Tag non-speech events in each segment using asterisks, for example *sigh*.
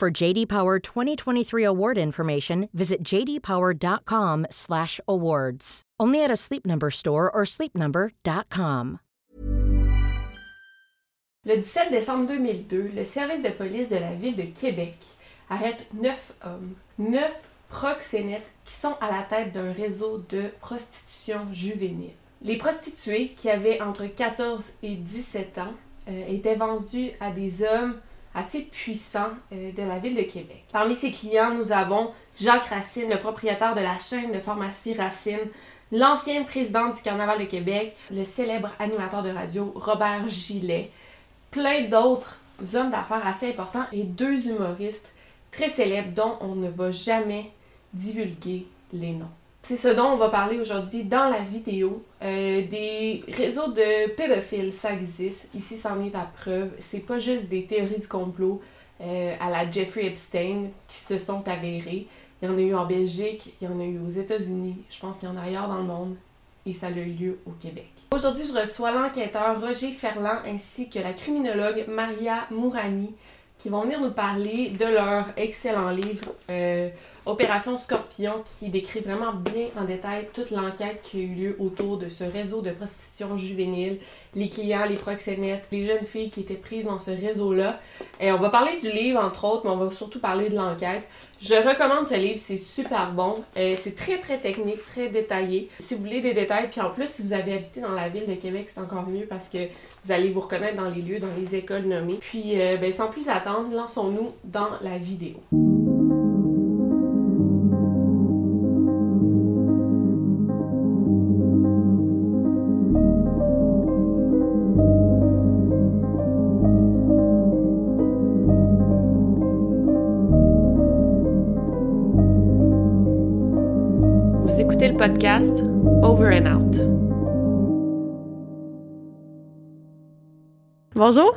For JD Power 2023 award information, visit jdpower.com/awards. Only at a Sleep Number store or sleepnumber.com. Le 17 décembre 2002, le service de police de la ville de Québec arrête neuf hommes, neuf proxénètes qui sont à la tête d'un réseau de prostitution juvénile. Les prostituées, qui avaient entre 14 et 17 ans, euh, étaient vendues à des hommes assez puissants euh, de la ville de Québec. Parmi ces clients, nous avons Jacques Racine, le propriétaire de la chaîne de pharmacie Racine, l'ancien président du Carnaval de Québec, le célèbre animateur de radio Robert Gillet, plein d'autres hommes d'affaires assez importants et deux humoristes très célèbres dont on ne va jamais divulguer les noms. C'est ce dont on va parler aujourd'hui dans la vidéo. Euh, des réseaux de pédophiles, ça existe. Ici, c'en est la preuve. C'est pas juste des théories du complot euh, à la Jeffrey Epstein qui se sont avérées. Il y en a eu en Belgique, il y en a eu aux États-Unis, je pense qu'il y en a ailleurs dans le monde, et ça a eu lieu au Québec. Aujourd'hui, je reçois l'enquêteur Roger Ferland ainsi que la criminologue Maria Mourani qui vont venir nous parler de leur excellent livre. Euh, Opération Scorpion qui décrit vraiment bien en détail toute l'enquête qui a eu lieu autour de ce réseau de prostitution juvénile, les clients, les proxénètes, les jeunes filles qui étaient prises dans ce réseau-là. Et on va parler du livre entre autres, mais on va surtout parler de l'enquête. Je recommande ce livre, c'est super bon. Euh, c'est très très technique, très détaillé. Si vous voulez des détails, puis en plus si vous avez habité dans la ville de Québec, c'est encore mieux parce que vous allez vous reconnaître dans les lieux, dans les écoles nommées. Puis euh, ben, sans plus attendre, lançons-nous dans la vidéo. Podcast Over and Out. Bonjour.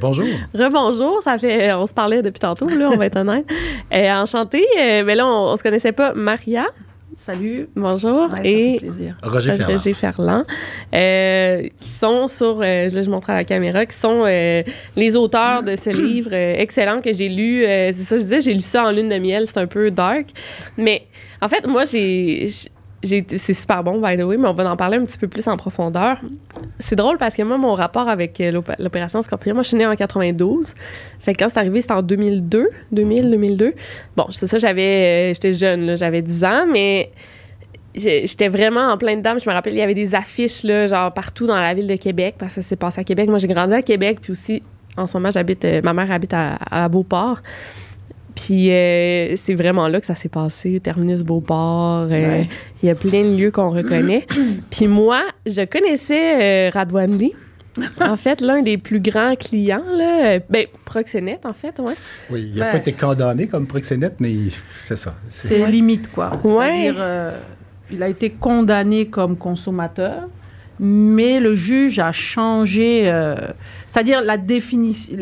Bonjour. *laughs* Rebonjour. Ça fait, on se parlait depuis tantôt, là, on va être honnête. *laughs* euh, enchantée. mais ben là, on, on se connaissait pas. Maria. Salut. Bonjour. Ouais, et ça fait plaisir. Roger Ferland. Roger Ferland. Euh, qui sont sur, euh, là, je montre à la caméra, qui sont euh, les auteurs de ce *clears throat* livre euh, excellent que j'ai lu. Euh, c'est ça, je disais, j'ai lu ça en lune de miel. C'est un peu dark. Mais en fait, moi, j'ai c'est super bon, by the way, mais on va en parler un petit peu plus en profondeur. C'est drôle parce que moi, mon rapport avec euh, l'opération Scorpion, moi, je suis née en 92. Fait que quand c'est arrivé, c'était en 2002, 2000, 2002. Bon, c'est ça, j'avais, euh, j'étais jeune, j'avais 10 ans, mais j'étais vraiment en plein dedans. Je me rappelle, il y avait des affiches, là, genre partout dans la ville de Québec, parce que ça s'est passé à Québec. Moi, j'ai grandi à Québec, puis aussi, en ce moment, j'habite, euh, ma mère habite à, à Beauport. Puis euh, c'est vraiment là que ça s'est passé, Terminus Beauport. Euh, il y a plein de lieux qu'on reconnaît. *clears throat* Puis moi, je connaissais euh, Radwan Lee. *laughs* en fait, l'un des plus grands clients, là, ben, proxénète, en fait, ouais. Oui, il n'a pas été condamné comme proxénète, mais c'est ça. C'est limite, quoi. C'est-à-dire, il a été condamné comme consommateur, mais le juge a changé, euh, c'est-à-dire la définition,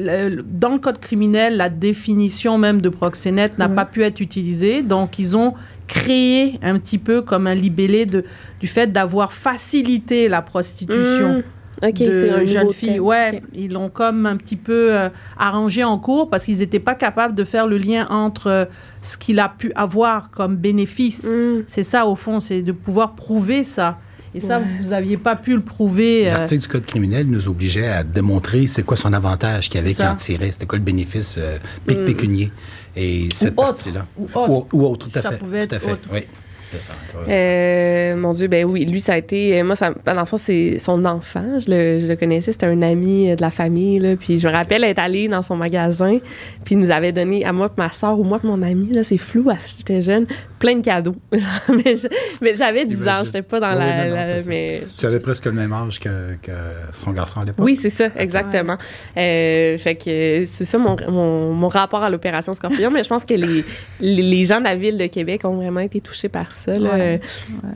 dans le code criminel, la définition même de proxénète n'a pas pu être utilisée, donc ils ont créé un petit peu comme un libellé de, du fait d'avoir facilité la prostitution. Mmh. Ok, c'est un jeune fille. Ouais, ils l'ont comme un petit peu euh, arrangé en cours parce qu'ils n'étaient pas capables de faire le lien entre euh, ce qu'il a pu avoir comme bénéfice. Mmh. C'est ça au fond, c'est de pouvoir prouver ça. Et ça, ouais. vous n'aviez pas pu le prouver. Euh, L'article du Code criminel nous obligeait à démontrer c'est quoi son avantage qu'il avait qui en tirait. C'était quoi le bénéfice euh, Mm. pécunier. Et cette partie-là. Ou autre. Ou, ou, autre, tout à fait. Pouvait tout à être fait, autre. oui. Euh, mon Dieu, ben oui, lui, ça a été. Moi, ça, ben, dans c'est son enfant. Je le, je le connaissais. C'était un ami de la famille. Là, puis je me rappelle être allé dans son magasin. Puis il nous avait donné, à moi, ma soeur ou moi, mon ami, là, c'est flou, j'étais jeune, plein de cadeaux. *laughs* mais j'avais 10 ans, j'étais pas dans la. mais... Tu avais presque le même âge que, que son garçon à l'époque. Oui, c'est ça, exactement. Euh, fait que c'est ça mon, mon, mon, rapport à l'opération Scorpion. mais je pense que les, les, gens de la ville de Québec ont vraiment été touchés par ça. Là.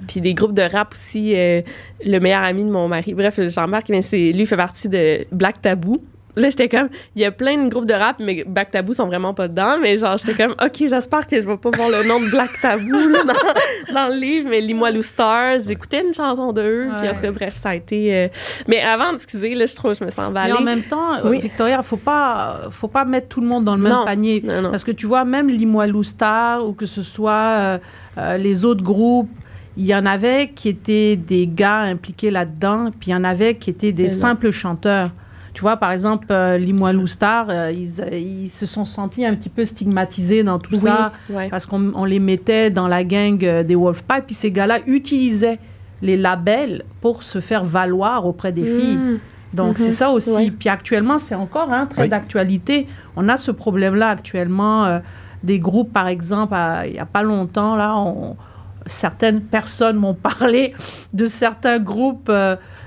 Puis des groupes de rap aussi. Euh, le meilleur ami de mon mari, bref, Jean-Marc, lui fait partie de Black Tabou. Là, j'étais comme, il y a plein de groupes de rap, mais Black Tabou sont vraiment pas dedans. Mais genre, j'étais comme, OK, j'espère que je vais pas voir le nom de Black Tabou *laughs* dans, le livre, mais Limoilou Stars, j'écoutais une chanson d'eux. Puis en tout cas, bref, ça a été. Euh, mais avant, excusez, là, je trouve je me sens emballée. Mais en même temps, euh, Victoria, faut pas, faut pas mettre tout le monde dans le même panier. Parce que tu vois, même Limoilou Stars, ou que ce soit euh, les autres groupes, il y en avait qui étaient des gars impliqués là-dedans, puis il y en avait qui étaient des simples chanteurs. Tu vois, par exemple, euh, Limoilou Star, euh, ils, se sont sentis un petit peu stigmatisés dans tout ça parce qu'on les mettait dans la gang euh, des Wolfpack. Puis ces gars-là utilisaient les labels pour se faire valoir auprès des filles. Mmh. Donc, c'est mmh. ça aussi. Puis actuellement, c'est encore hein, très d'actualité. On a ce problème-là actuellement. des groupes, par exemple, il n'y a pas longtemps, là, certaines personnes m'ont parlé de certains groupes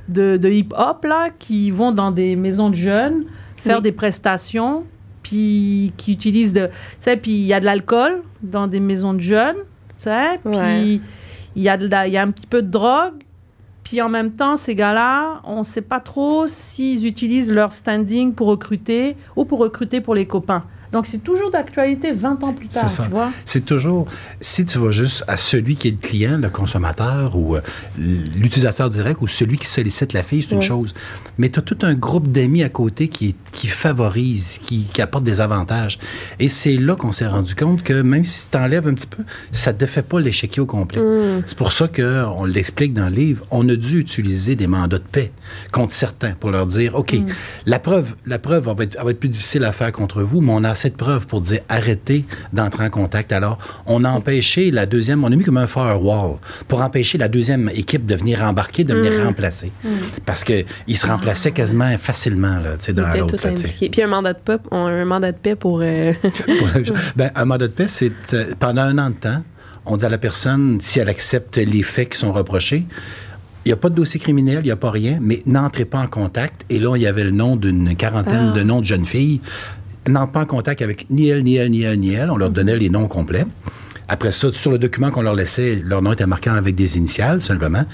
de, hip-hop, là, qui vont dans des maisons de jeunes faire des prestations, puis qui utilisent de... Tu sais, puis il y a de l'alcool dans des maisons de jeunes, tu sais, puis il y, a y a un petit peu de drogue, puis en même temps, ces gars-là, on ne sait pas trop s'ils utilisent leur standing pour recruter ou pour recruter pour les copains. Donc, c'est toujours d'actualité 20 ans plus tard. C'est ça. C'est toujours, si tu vas juste à celui qui est le client, le consommateur ou euh, l'utilisateur direct ou celui qui sollicite la fille, c'est une chose. Mais tu as tout un groupe d'amis à côté qui, qui favorise, qui, qui apporte des avantages. Et c'est là qu'on s'est rendu compte que même si tu enlèves un petit peu, ça ne défait pas l'échiquier au complet. Mm. C'est pour ça qu'on l'explique dans le livre. On a dû utiliser des mandats de paix contre certains pour leur dire, OK, mm. la preuve, la preuve va être, va être plus difficile à faire contre vous, mais on a cette preuve pour dire arrêtez d'entrer en contact. Alors, on a empêché la deuxième, on a mis comme un firewall pour empêcher la deuxième équipe de venir embarquer, de venir mm. remplacer. Mm. Parce qu'ils se remplaçaient quasiment facilement, là, dans l'autre. Puis un mandat de paix, un mandat de paix pour... Euh, *laughs* *laughs* ben, un mandat de paix, c'est euh, pendant un an de temps, on dit à la personne, si elle accepte les faits qui sont reprochés, il n'y a pas de dossier criminel, il n'y a pas rien, mais n'entrez pas en contact. Et là, il y avait le nom d'une quarantaine ah. de noms de jeunes filles n'entrent pas en contact avec ni elle, ni elle, ni elle, ni elle. On leur donnait les noms complets. Après ça, sur le document qu'on leur laissait, leur nom était marqué avec des initiales seulement.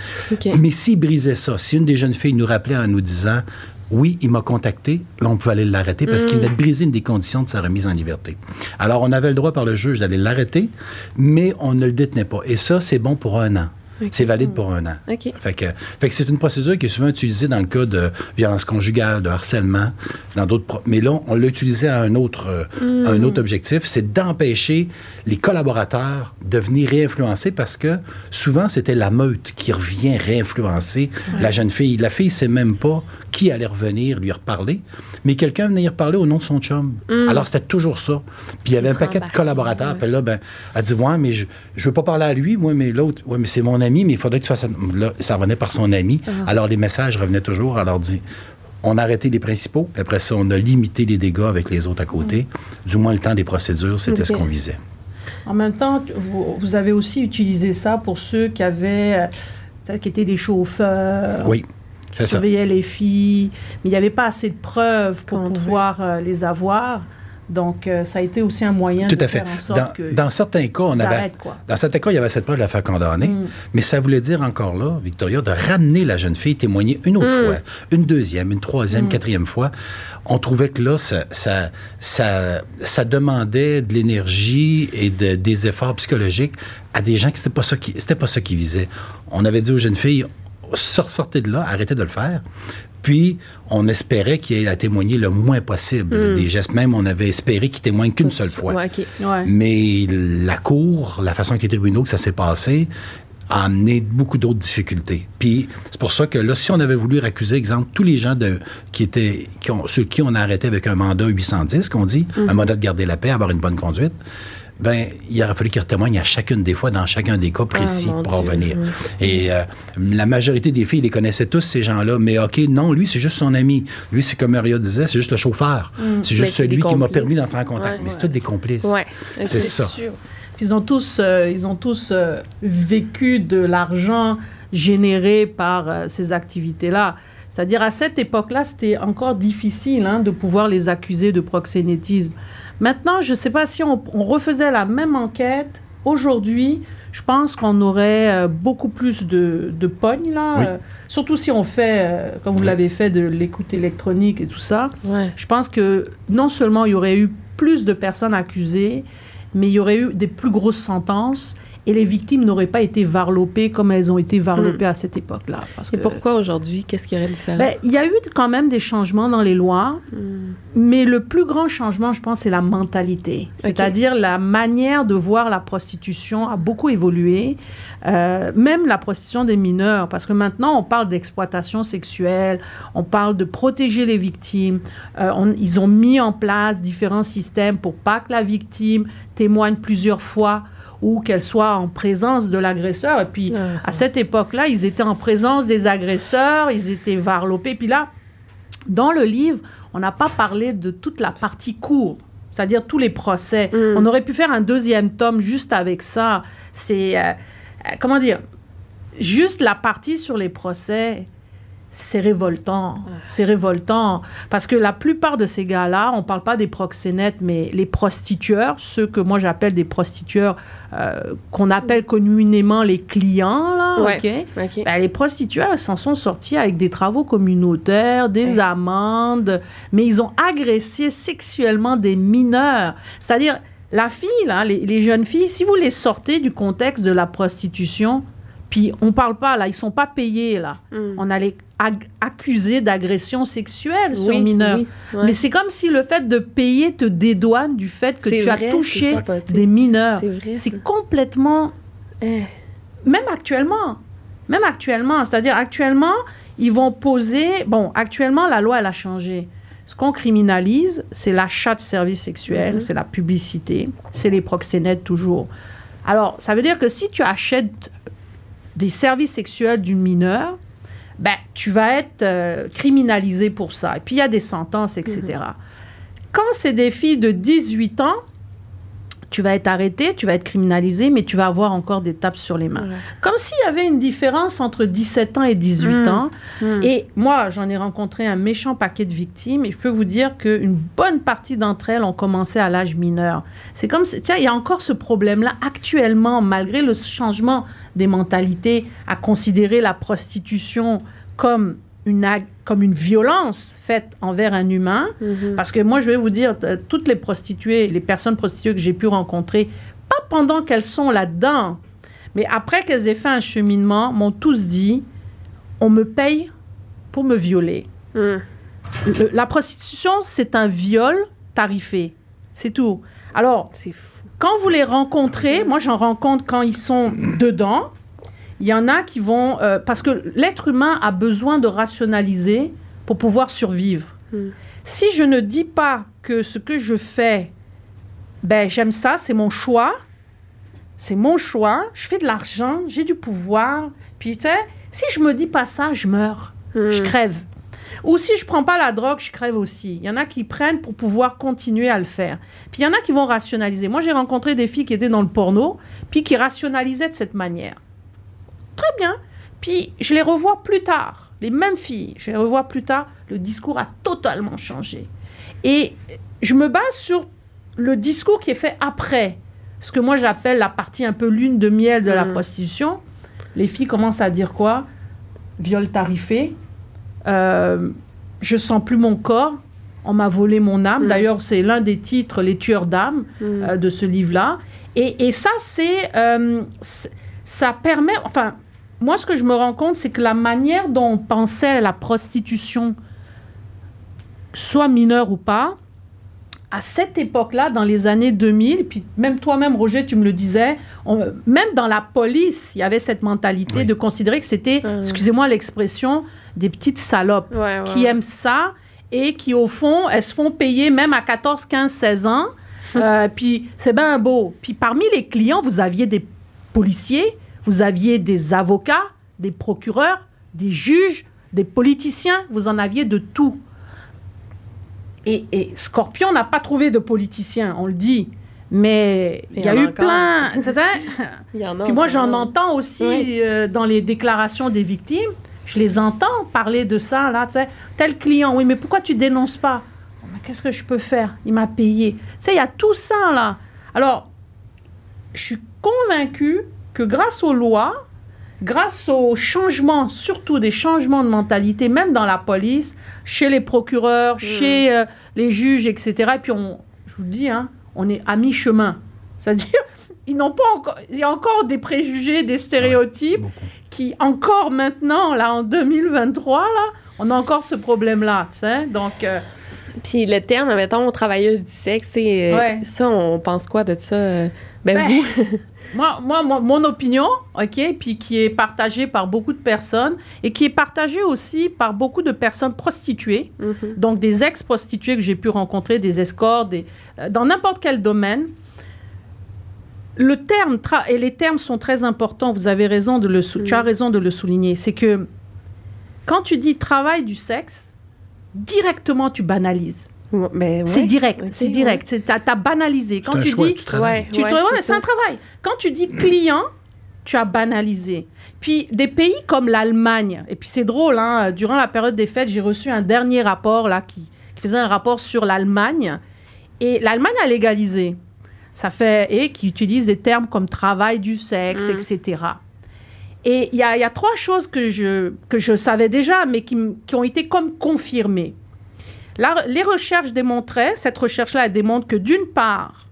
Mais s'ils brisaient ça, si une des jeunes filles nous rappelait en nous disant oui, il m'a contacté. Là, on pouvait aller l'arrêter parce qu'il mhm. venait de briser une des conditions de sa remise en liberté. Alors, on avait le droit par le juge d'aller l'arrêter, mais on ne le détenait pas. Et ça, c'est bon pour un an. C'est valide pour un an. Fait que, c'est une procédure qui est souvent utilisée dans le cas de violence conjugale, de harcèlement, dans d'autres. Mais là, on l'a utilisé à un autre, euh, un autre mm. objectif, c'est d'empêcher les collaborateurs de venir réinfluencer parce que souvent c'était la meute qui revient réinfluencer la jeune fille. La fille sait même pas qui allait revenir lui reparler, mais quelqu'un venait y reparler au nom de son chum. Mm. Alors c'était toujours ça. Puis il y avait un paquet de collaborateurs. Puis là, ben, elle dit ouais, mais je, je veux pas parler à lui, moi, mais l'autre, ouais, mais c'est mon ami, mais il faudrait que tu fasses. Là, ça revenait par son ami. Ah. Alors, les messages revenaient toujours. Alors, dit on a arrêté les principaux, puis après ça, on a limité les dégâts avec les autres à côté. Mm. Du moins, le temps des procédures, c'était ce qu'on visait. En même temps, vous, avez aussi utilisé ça pour ceux qui avaient, euh, qui étaient des chauffeurs. Oui. Qui surveillaient les filles, mais il n'y avait pas assez de preuves pour pouvoir euh, les avoir. Donc, euh, ça a été aussi un moyen de faire en sorte dans, que dans certains cas, on avait, dans certains cas, il y avait cette preuve de la faire condamner, mm. mais ça voulait dire encore là, Victoria, de ramener la jeune fille témoigner une autre mm. fois, une deuxième, une troisième, mm. quatrième fois. On trouvait que là, ça, ça, ça, demandait de l'énergie et de, des efforts psychologiques à des gens qui c'était pas ça qui c'était pas ça qui visait. On avait dit aux jeunes filles, sortez de là, arrêtez de le faire. Puis, on espérait qu'il ait à témoigner le moins possible. Hmm. Des gestes, même, on avait espéré qu'il témoigne qu'une seule fois. Mais la cour, la façon que les tribunaux que ça s'est passé, a amené beaucoup d'autres difficultés. Puis c'est pour ça que là, si on avait voulu accuser, exemple, tous les gens de, qui étaient, qui ont, ceux qui on a arrêté avec un mandat 810, qu'on dit, hmm. un mandat de garder la paix, avoir une bonne conduite, ben, il aurait fallu qu'il témoigne à chacune des fois, dans chacun des cas précis, Ah, mon pour Dieu. revenir. Et euh, la majorité des filles les connaissaient tous, ces gens-là. Mais OK, non, lui, c'est juste son ami. Lui, c'est comme Maria disait, c'est juste le chauffeur. C'est Mais juste c'est celui qui m'a permis d'entrer en contact. Ouais, mais c'est tous des complices. Ouais. C'est ça. sûr. Puis ils ont tous, euh, ils ont tous euh, vécu de l'argent généré par ces activités-là. C'est-à-dire, à cette époque-là, c'était encore difficile hein, de pouvoir les accuser de proxénétisme. Maintenant, je ne sais pas si on, on refaisait la même enquête aujourd'hui. Je pense qu'on aurait euh, beaucoup plus de, de pognes, là. Oui. euh, surtout si on fait, euh, comme vous l'avez fait, de l'écoute électronique et tout ça. Ouais. Je pense que non seulement il y aurait eu plus de personnes accusées, mais il y aurait eu des plus grosses sentences et les victimes n'auraient pas été varlopées comme elles ont été varlopées à cette époque-là. Hmm. Et que- pourquoi aujourd'hui? Qu'est-ce qui aurait différent? Ben, il y a eu quand même des changements dans les lois, Hmm. mais le plus grand changement, je pense, c'est la mentalité. C'est-à-dire la manière de voir la prostitution a beaucoup évolué, Euh, même la prostitution des mineurs, parce que maintenant, on parle d'exploitation sexuelle, on parle de protéger les victimes. Euh, on- ils ont mis en place différents systèmes pour pas que la victime témoigne plusieurs fois ou qu'elle soit en présence de l'agresseur. Et puis, à cette époque-là, ils étaient en présence des agresseurs, ils étaient varlopés. Puis là, dans le livre, on n'a pas parlé de toute la partie cour, c'est-à-dire tous les procès. Mm. On aurait pu faire un deuxième tome juste avec ça. C'est, euh, euh, comment dire, juste la partie sur les procès. C'est révoltant, c'est révoltant. Parce que la plupart de ces gars-là, on ne parle pas des proxénètes, mais les prostitueurs, ceux que moi j'appelle des prostitueurs, euh, qu'on appelle communément les clients, là, Ouais. Ben, les prostituées, elles s'en sont sorties avec des travaux communautaires, des Ouais. amendes, mais ils ont agressé sexuellement des mineurs. C'est-à-dire, la fille, là, les, les jeunes filles, si vous les sortez du contexte de la prostitution, puis on parle pas, là, ils sont pas payés, là. Hmm. On allait ag- accuser d'agression sexuelle sur oui, ouais. Mais c'est comme si le fait de payer te dédouane du fait que tu vrai, as touché des mineurs. C'est complètement Eh. même actuellement, même actuellement, c'est-à-dire actuellement, ils vont poser, bon, actuellement, la loi, elle a changé. Ce qu'on criminalise, c'est l'achat de services sexuels, Mhm. c'est la publicité, c'est les proxénètes toujours. Alors, ça veut dire que si tu achètes des services sexuels d'une mineure, ben, tu vas être euh, criminalisé pour ça. Et puis, il y a des sentences, etc. Quand c'est des filles de 18 ans, tu vas être arrêté, tu vas être criminalisé, mais tu vas avoir encore des tapes sur les mains. Ouais. Comme s'il y avait une différence entre 17 ans et 18 Mm. ans. Hmm. Et moi, j'en ai rencontré un méchant paquet de victimes et je peux vous dire qu'une bonne partie d'entre elles ont commencé à l'âge mineur. C'est comme, si- tiens, il y a encore ce problème-là actuellement, malgré le changement des mentalités, à considérer la prostitution comme une, comme une violence faite envers un humain. Mhm. Parce que moi, je vais vous dire, toutes les prostituées, les personnes prostituées que j'ai pu rencontrer, pas pendant qu'elles sont là-dedans, mais après qu'elles aient fait un cheminement, m'ont tous dit, on me paye pour me violer. Le- la prostitution, c'est un viol tarifé. C'est tout. Alors, C'est fou. Quand vous les rencontrez, moi j'en rencontre quand ils sont dedans. Il y en a qui vont... euh, parce que l'être humain a besoin de rationaliser pour pouvoir survivre. Hmm. Si je ne dis pas que ce que je fais, ben j'aime ça, c'est mon choix, c'est mon choix, je fais de l'argent, j'ai du pouvoir, puis tu sais, si je me dis pas ça, je meurs, Hmm. je crève. Ou si je prends pas la drogue, je crève aussi. Il y en a qui prennent pour pouvoir continuer à le faire. Puis il y en a qui vont rationaliser. Moi, j'ai rencontré des filles qui étaient dans le porno, puis qui rationalisaient de cette manière. Très bien. Puis je les revois plus tard. Les mêmes filles, je les revois plus tard. Le discours a totalement changé. Et je me base sur le discours qui est fait après. Ce que moi j'appelle la partie un peu lune de miel de la Mhm. prostitution. Les filles commencent à dire quoi? Viol tarifé. Euh, je sens plus mon corps. On m'a volé mon âme. Mhm. D'ailleurs, c'est l'un des titres, Les tueurs d'âme Hmm. euh, de ce livre-là. Et, et ça, c'est, euh, ça permet, enfin, moi, ce que je me rends compte, c'est que la manière dont on pensait la prostitution, soit mineure ou pas, à cette époque-là, dans les années 2000, puis même toi-même, Roger, tu me le disais, on- même dans la police, il y avait cette mentalité Oui. de considérer que c'était, Mhm. excusez-moi l'expression, des petites salopes Ouais, ouais, qui aiment ça et qui, au fond, elles se font payer même à 14, 15, 16 ans. *laughs* Euh, puis c'est bien beau. Puis parmi les clients, vous aviez des policiers, vous aviez des avocats, des procureurs, des juges, des politiciens, vous en aviez de tout. Et, et Scorpion n'a pas trouvé de politiciens, on le dit. Mais il y, a eu plein. *laughs* il y en a, Puis moi, j'en entends aussi euh, dans les déclarations des victimes. Je les entends parler de ça, là, tu sais. Tel client, oui, mais pourquoi tu dénonces pas? Qu'est-ce que je peux faire? Il m'a payé. Tu sais, il y a tout ça, là. Alors, je suis convaincue que grâce aux lois, grâce aux changements, surtout des changements de mentalité, même dans la police, chez les procureurs, mmh. chez euh, les juges, etc. Et puis, on, je vous le dis, hein, on est à mi-chemin. C'est-à-dire, ils n'ont pas encore, il y a encore des préjugés, des stéréotypes qui, encore maintenant, là, en 2023, là, on a encore ce problème-là, tu sais. Donc. Euh, puis le terme, mettons, travailleuse du sexe, euh, ça, on pense quoi de ça? Euh, ben, ben, vous? *laughs* moi, moi, mon opinion, OK, puis qui est partagée par beaucoup de personnes et qui est partagée aussi par beaucoup de personnes prostituées, mm-hmm. donc des ex-prostituées que j'ai pu rencontrer, des escorts, des, dans n'importe quel domaine le terme, et les termes sont très importants, vous avez raison de le, tu as mm. raison de le souligner, c'est que quand tu dis travail du sexe, directement tu banalises. c'est direct, c'est direct. Tu as, banalisé. Quand tu dis, c'est un travail. Quand tu dis client, tu as banalisé. Puis des pays comme l'Allemagne, et puis c'est drôle, hein, durant la période des fêtes, j'ai reçu un dernier rapport là qui faisait un rapport sur l'Allemagne, et l'Allemagne a légalisé ça fait et qui utilise des termes comme travail du sexe, mm. etc. Et il y, a, trois choses que je, que je savais déjà, mais qui, qui ont été comme confirmées. les recherches démontraient, cette recherche-là, elle démontre que d'une part,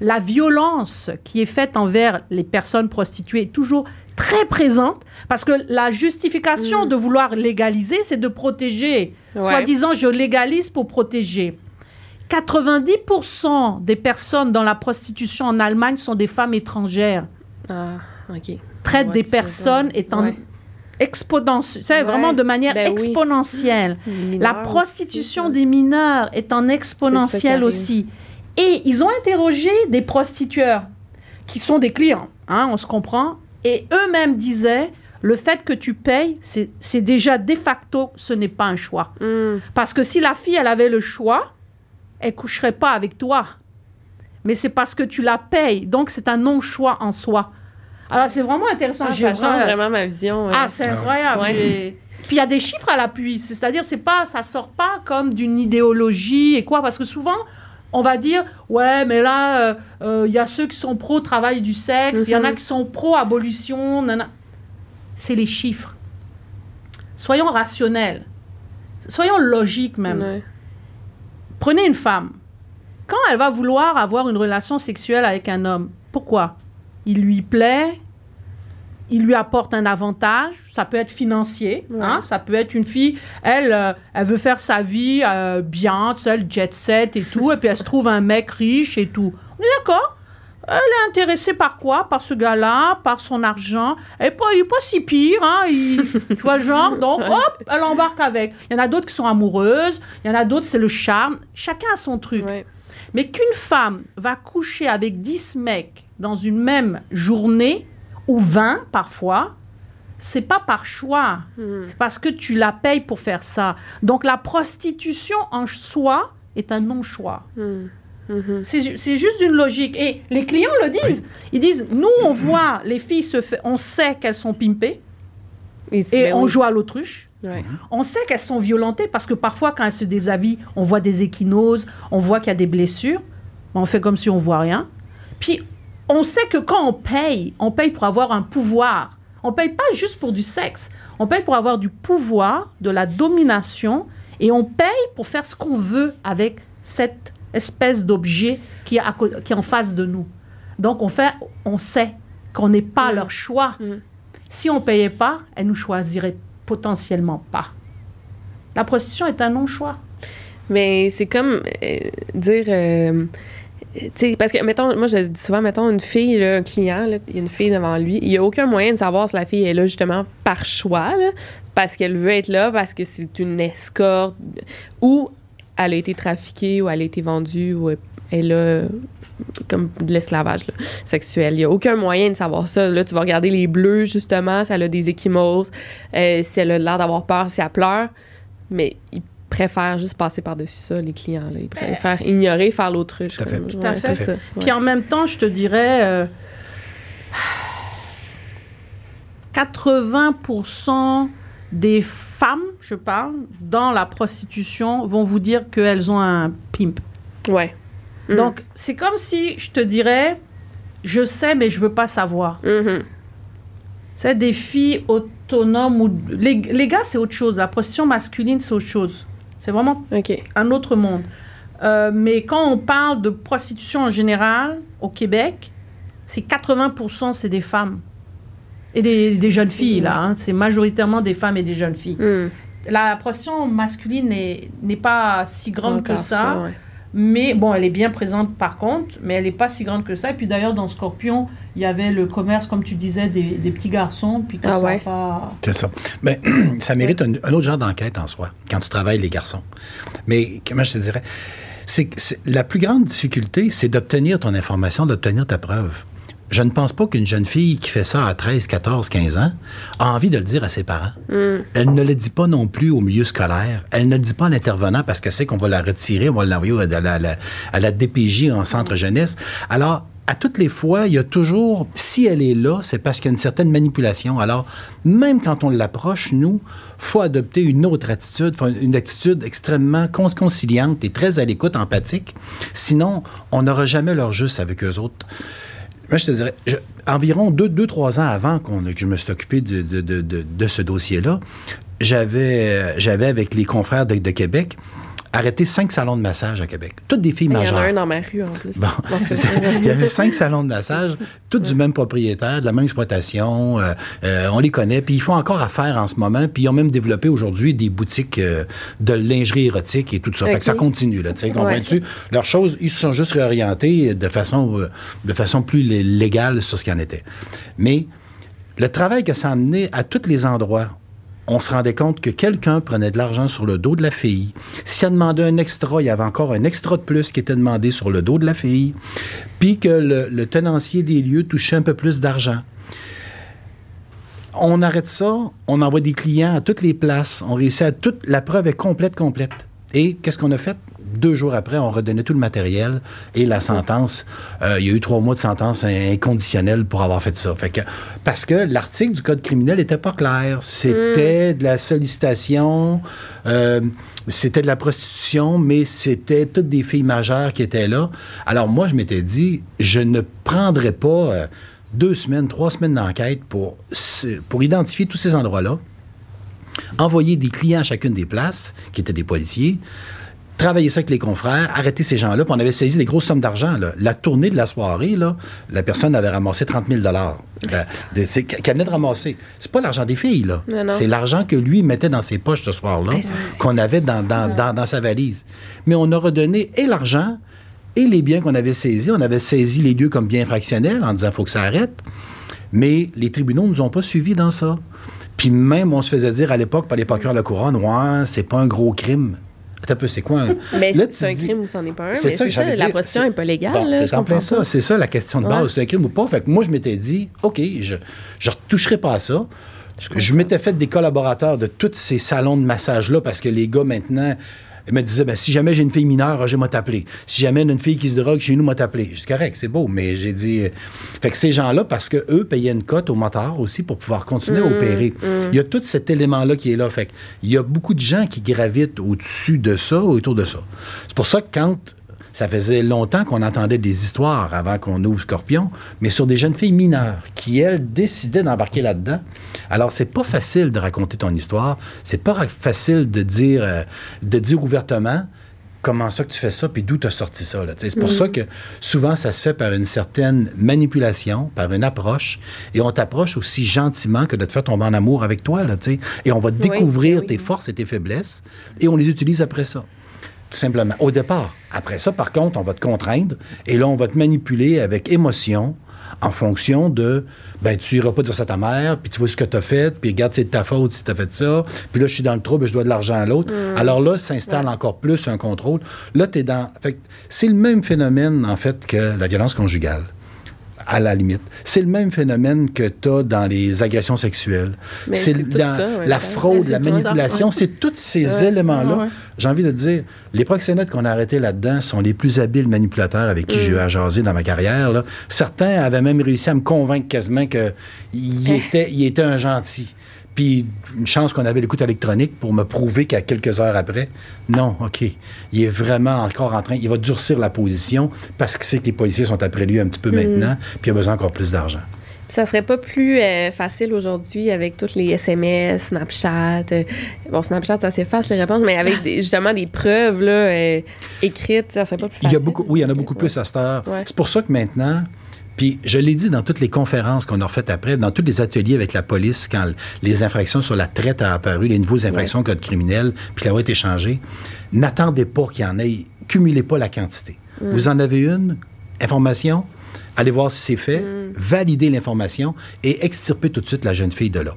la violence qui est faite envers les personnes prostituées est toujours très présente, parce que la justification mm. de vouloir légaliser, c'est de protéger. Soi-disant, je légalise pour protéger. 90% des personnes dans la prostitution en Allemagne sont des femmes étrangères. Ah, ok. Traitent des personnes étant exponentielle, vraiment de manière ben exponentielle. La prostitution des mineurs est en exponentielle aussi. Et ils ont interrogé des prostitueurs qui sont des clients, hein, on se comprend, et eux-mêmes disaient le fait que tu payes, c'est déjà de facto, ce n'est pas un choix. Hmm. Parce que si la fille, elle avait le choix, elle coucherait pas avec toi. Mais c'est parce que tu la payes. Donc, c'est un non-choix en soi. Alors, c'est vraiment intéressant. Ah, ça change vraiment ma vision. Ah, c'est incroyable. Puis, il y a des chiffres à l'appui. C'est-à-dire, c'est pas, ça sort pas comme d'une idéologie et quoi. Parce que souvent, on va dire, ouais, mais là, euh, euh, il y a ceux qui sont pro-travail du sexe, il y en a mhm. qui sont pro-abolition. C'est les chiffres. Soyons rationnels. Soyons logiques même. Prenez une femme. Quand elle va vouloir avoir une relation sexuelle avec un homme, pourquoi? Il lui plaît, il lui apporte un avantage, ça peut être financier, hein, ça peut être une fille, elle, euh, elle veut faire sa vie euh, bien, seule jet set et tout, et puis elle se trouve un mec riche et tout. On est d'accord? Elle est intéressée par quoi? Par ce gars-là, par son argent? Elle n'est pas, pas si pire, hein tu vois le genre? *laughs* Donc, hop, elle embarque avec. Il y en a d'autres qui sont amoureuses, il y en a d'autres, c'est le charme. Chacun a son truc. Mais qu'une femme va coucher avec 10 mecs dans une même journée, ou 20 parfois, c'est pas par choix. Hmm. C'est parce que tu la payes pour faire ça. Donc, la prostitution en soi est un non-choix. Hmm. Mhm. C'est juste une logique. Et les clients le disent. Ils disent, nous, on voit les filles se faire, on sait qu'elles sont pimpées et, ben on joue à l'autruche. On sait qu'elles sont violentées parce que parfois, quand elles se déshabillent, on voit des échinoses, on voit qu'il y a des blessures. On fait comme si on voit rien. Puis, on sait que quand on paye, on paye pour avoir un pouvoir. On paye pas juste pour du sexe. On paye pour avoir du pouvoir, de la domination, et on paye pour faire ce qu'on veut avec cette espèce d'objet qui, qui est en face de nous. Donc, on, fait, on sait qu'on n'est pas mm. leur choix. Mm. Si on ne payait pas, elles nous choisiraient potentiellement pas. La prostitution est un non-choix. Mais c'est comme euh, dire. Euh, parce que, mettons, moi, je dis souvent, mettons, une fille, un client, il y a une fille devant lui, il n'y a aucun moyen de savoir si la fille est là justement par choix, parce qu'elle veut être là, parce que c'est une escorte, ou elle a été trafiquée ou elle a été vendue ou est est là comme de l'esclavage sexuel. Il n'y a aucun moyen de savoir ça. Là, tu vas regarder les bleus, justement, ça a des échymoses, euh, si elle a l'air d'avoir peur, si elle pleure, mais ils préfèrent juste passer par-dessus ça, les clients. Là. Ils préfèrent ignorer, faire l'autruche. Tout à fait. comme- Tout à ouais, fait. c'est ça. Puis en même temps, je te dirais, euh, 80% des femmes, je parle, dans la prostitution vont vous dire qu'elles ont un pimp. Ouais. Mm. Donc, c'est comme si je te dirais, je sais, mais je veux pas savoir. Mhm. C'est des filles autonomes ou les, les gars, c'est autre chose. La prostitution masculine, c'est autre chose. C'est vraiment un autre monde. Euh, mais quand on parle de prostitution en général au Québec, c'est 80% c'est des femmes et des, des jeunes filles là. hein. C'est majoritairement des femmes et des jeunes filles. Mm. La prostitution masculine n'est pas si grande que ça, ouais. mais bon, elle est bien présente par contre, mais elle n'est pas si grande que ça. Et puis d'ailleurs dans Scorpion, il y avait le commerce, comme tu disais, des, des petits garçons, puis que Ah ça a ouais. pas. C'est ça. Mais *clears throat* ça mérite un, un autre genre d'enquête en soi, quand tu travailles les garçons. Mais comment je te dirais? C'est- la plus grande difficulté, c'est d'obtenir ton information, d'obtenir ta preuve. Je ne pense pas qu'une jeune fille qui fait ça à 13, 14, 15 ans a envie de le dire à ses parents. Elle ne le dit pas non plus au milieu scolaire. Elle ne le dit pas à l'intervenant parce qu'elle sait qu'on va la retirer, on va l'envoyer à la, à la- à la DPJ en centre jeunesse. Alors, à toutes les fois, il y a toujours, si elle est là, c'est parce qu'il y a une certaine manipulation. Alors, même quand on l'approche, nous, faut adopter une autre attitude, une attitude extrêmement con- conciliante et très à l'écoute, empathique. Sinon, on n'aura jamais leur juste avec eux autres. Moi, je te dirais, environ deux, trois ans avant que je me suis occupé de, ce dossier-là, j'avais, euh, j'avais avec les confrères de Québec arrêté cinq salons de massage à Québec. Toutes des filles Il y en majeures. a un dans ma rue en plus. Bon, *laughs* il y avait cinq salons de massage, tous du même propriétaire, de la même exploitation. euh, euh, on les connaît. Puis ils font encore affaire en ce moment. Puis ils ont même développé aujourd'hui des boutiques euh, de lingerie érotique et tout ça. Fait que ça continue. Là, comprends-tu? Leurs choses, ils se sont juste réorientés de façon, de façon plus lé- légale sur ce qu'il en était. Mais le travail que ça a amené à tous les endroits, on se rendait compte que quelqu'un prenait de l'argent sur le dos de la fille. Si elle demandait un extra, il y avait encore un extra de plus qui était demandé sur le dos de la fille. Puis que le, le tenancier des lieux touchait un peu plus d'argent. On arrête ça, on envoie des clients à toutes les places, on réussit à toute. La preuve est complète, complète. Et qu'est-ce qu'on a fait? Deux jours après, on redonnait tout le matériel et la sentence. euh, il y a eu trois mois de sentence inconditionnelle pour avoir fait ça. Fait que, parce que l'article du Code criminel n'était pas clair. C'était de la sollicitation, euh, c'était de la prostitution, mais c'était toutes des filles majeures qui étaient là. Alors moi, je m'étais dit, je ne prendrais pas euh, deux semaines, trois semaines d'enquête pour, pour identifier tous ces endroits-là envoyer des clients à chacune des places, qui étaient des policiers, travailler ça avec les confrères, arrêter ces gens-là, puis on avait saisi des grosses sommes d'argent. La tournée de la soirée, là, la personne avait ramassé 30 000 La- de- c'est- Qu'elle venait de ramasser. C'est pas l'argent des filles, là. C'est l'argent que lui mettait dans ses poches ce soir-là, c'est- qu'on avait dans, dans, dans, dans sa valise. Mais on a redonné et l'argent et les biens qu'on avait saisis. On avait saisi les lieux comme biens fractionnels en disant faut que ça arrête. Mais les tribunaux ne nous ont pas suivis dans ça. Puis même, on se faisait dire à l'époque par les procureurs de la couronne, ouais, c'est pas un gros crime. Attends un peu, c'est quoi un. Mais *laughs* Là, c'est un dis- crime ou c'en est pas un. C'est ça que ça, la dire. prostitution n'est pas légale. Bon, c'est en plein ça. C'est ça la question de base. Ouais. C'est un crime ou pas? Fait que moi, je m'étais dit, OK, je ne retoucherai pas à ça. Je, m'étais fait des collaborateurs de tous ces salons de massage-là parce que les gars, maintenant, ils me disaient, ben, si jamais j'ai une fille mineure, Roger m'a. Si jamais une fille qui se drogue chez nous, m'a t'appeler. C'est correct, c'est beau, mais j'ai dit. euh, Fait que ces gens-là, parce que eux payaient une cote au moteur aussi pour pouvoir continuer Mmh, à opérer. Il y a tout cet élément-là qui est là. Fait que il y a beaucoup de gens qui gravitent au-dessus de ça, autour de ça. C'est pour ça que quand ça faisait longtemps qu'on entendait des histoires avant qu'on ouvre Scorpion, mais sur des jeunes filles mineures qui, elles, décidaient d'embarquer là-dedans. Alors, c'est pas facile de raconter ton histoire. C'est pas facile de dire, euh, de dire ouvertement comment ça que tu fais ça, puis d'où tu as sorti ça. C'est pour ça que souvent, ça se fait par une certaine manipulation, par une approche, et on t'approche aussi gentiment que de te faire tomber en amour avec toi. Là, et on va découvrir oui. tes forces et tes faiblesses, et on les utilise après ça. Tout simplement. Au départ. Après ça, par contre, on va te contraindre et là, on va te manipuler avec émotion en fonction de, ben, tu iras pas dire ça à ta mère, puis tu vois ce que tu as fait, puis regarde, c'est de ta faute si tu as fait ça, puis là, je suis dans le trouble, je dois de l'argent à l'autre. Alors là, s'installe encore plus un contrôle. Là, tu es dans. Fait c'est le même phénomène, en fait, que la violence conjugale à la limite. C'est le même phénomène que tu as dans les agressions sexuelles. C'est c'est tout dans ça, ouais, la fraude, la manipulation, c'est tous ces Ouais, éléments-là. ouais. J'ai envie de te dire, les proxénètes qu'on a arrêtés là-dedans sont les plus habiles manipulateurs avec qui j'ai eu à jaser dans ma carrière. là. Certains avaient même réussi à me convaincre quasiment qu'il était, il était un gentil. Puis une chance qu'on avait l'écoute électronique pour me prouver qu'à quelques heures après, non, OK, il est vraiment encore en train, il va durcir la position parce qu'il sait que les policiers sont après lui un petit peu maintenant, puis il a besoin encore plus d'argent. Puis ça serait pas plus euh, facile aujourd'hui avec toutes les SMS, Snapchat. euh, bon, Snapchat, ça s'efface les réponses, mais avec *laughs* des- justement des preuves là, euh, écrites, ça serait pas plus Il facile. y a beaucoup, oui, il y en a beaucoup Ouais. plus à cette heure. Ouais. C'est pour ça que maintenant, puis je l'ai dit dans toutes les conférences qu'on a refaites après, dans tous les ateliers avec la police, quand les infractions sur la traite a apparu, les nouveaux infractions code criminel, puis loi a été changée, n'attendez pas qu'il y en ait, cumulez pas la quantité. Vous en avez une, information, allez voir si c'est fait, validez l'information et extirpez tout de suite la jeune fille de là.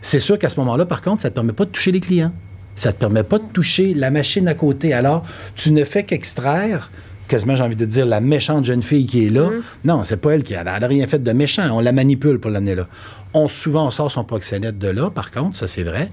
C'est sûr qu'à ce moment-là, par contre, ça ne te permet pas de toucher les clients. Ça ne te permet pas de toucher la machine à côté. Alors, tu ne fais qu'extraire, quasiment j'ai envie de dire, la méchante jeune fille qui est là. Non, c'est pas elle qui a, elle a rien fait de méchant. On la manipule pour l'amener là. On, souvent, on sort son proxénète de là, par contre, ça c'est vrai.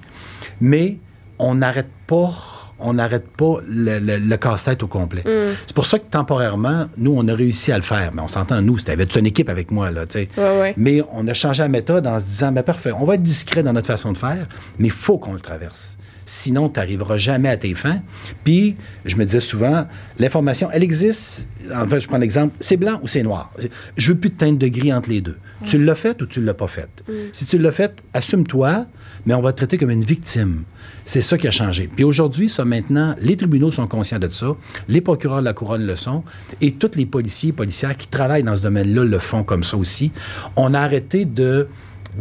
Mais on n'arrête pas on n'arrête pas le, le- le casse-tête au complet. C'est pour ça que temporairement, nous, on a réussi à le faire. Mais on s'entend, nous, c'était toute une équipe avec moi, là, tu sais. Ouais, ouais. Mais on a changé la méthode en se disant, ben parfait, on va être discret dans notre façon de faire, mais il faut qu'on le traverse. Sinon, tu n'arriveras jamais à tes fins. Puis, je me disais souvent, l'information, elle existe. En fait, je prends l'exemple, c'est blanc ou c'est noir? Je veux plus de teinte de gris entre les deux. Tu l'as fait ou tu ne l'as pas fait? Si tu l'as fait, assume-toi, mais on va te traiter comme une victime. C'est ça qui a changé. Puis aujourd'hui, ça maintenant, les tribunaux sont conscients de ça, les procureurs de la couronne le sont, et tous les policiers et policières qui travaillent dans ce domaine-là le font comme ça aussi. On a arrêté de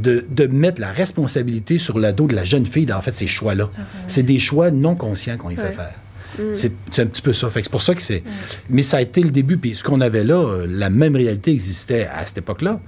de, de mettre la responsabilité sur le dos de la jeune fille dans en fait ces choix-là. C'est des choix non conscients qu'on y fait faire. C'est c'est un petit peu ça. C'est pour ça que c'est. Mais ça a été le début. Puis ce qu'on avait là, euh, la même réalité existait à cette époque-là.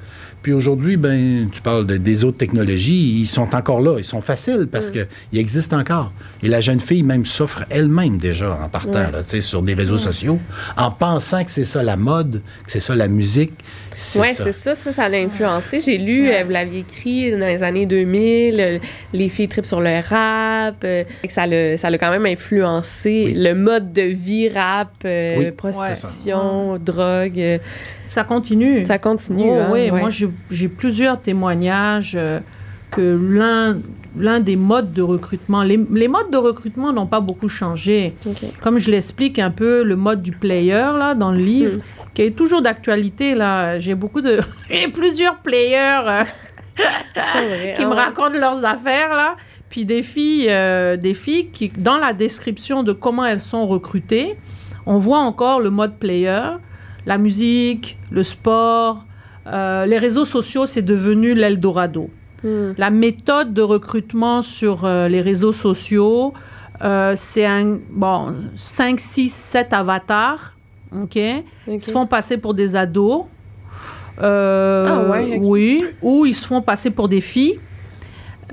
Puis aujourd'hui, ben, tu parles de- des autres technologies, ils sont encore là. Ils sont faciles parce que qu'ils existent encore. Et la jeune fille même souffre elle-même déjà en partant là, sur des réseaux sociaux, en pensant que c'est ça la mode, que c'est ça la musique. C'est Oui, ça. c'est ça, ça, ça l'a influencé. J'ai lu, euh, vous l'aviez écrit dans les années 2000, euh, les filles tripent sur le rap. euh, ça l'a ça l'a quand même influencé Oui. le mode de vie rap, euh, Oui, prostitution, drogue. Ça continue. ça continue. Oh, hein, oui, ouais. moi j'ai j'ai plusieurs témoignages euh, que l'un l'un des modes de recrutement, les, les modes de recrutement n'ont pas beaucoup changé. Comme je l'explique un peu, le mode du player là dans le livre, Mm. qui est toujours d'actualité là. J'ai beaucoup de, *laughs* j'ai plusieurs players. euh, *laughs* qui Ah me ouais. racontent leurs affaires là. Puis des filles, euh, des filles qui, dans la description de comment elles sont recrutées, on voit encore le mode player, la musique, le sport, euh, les réseaux sociaux, c'est devenu l'Eldorado. Hmm. La méthode de recrutement sur euh, les réseaux sociaux, euh, c'est un bon 5, 6, 7 avatars, ok, se font passer pour des ados. Euh, Ah ouais. Oui, ou ils se font passer pour des filles.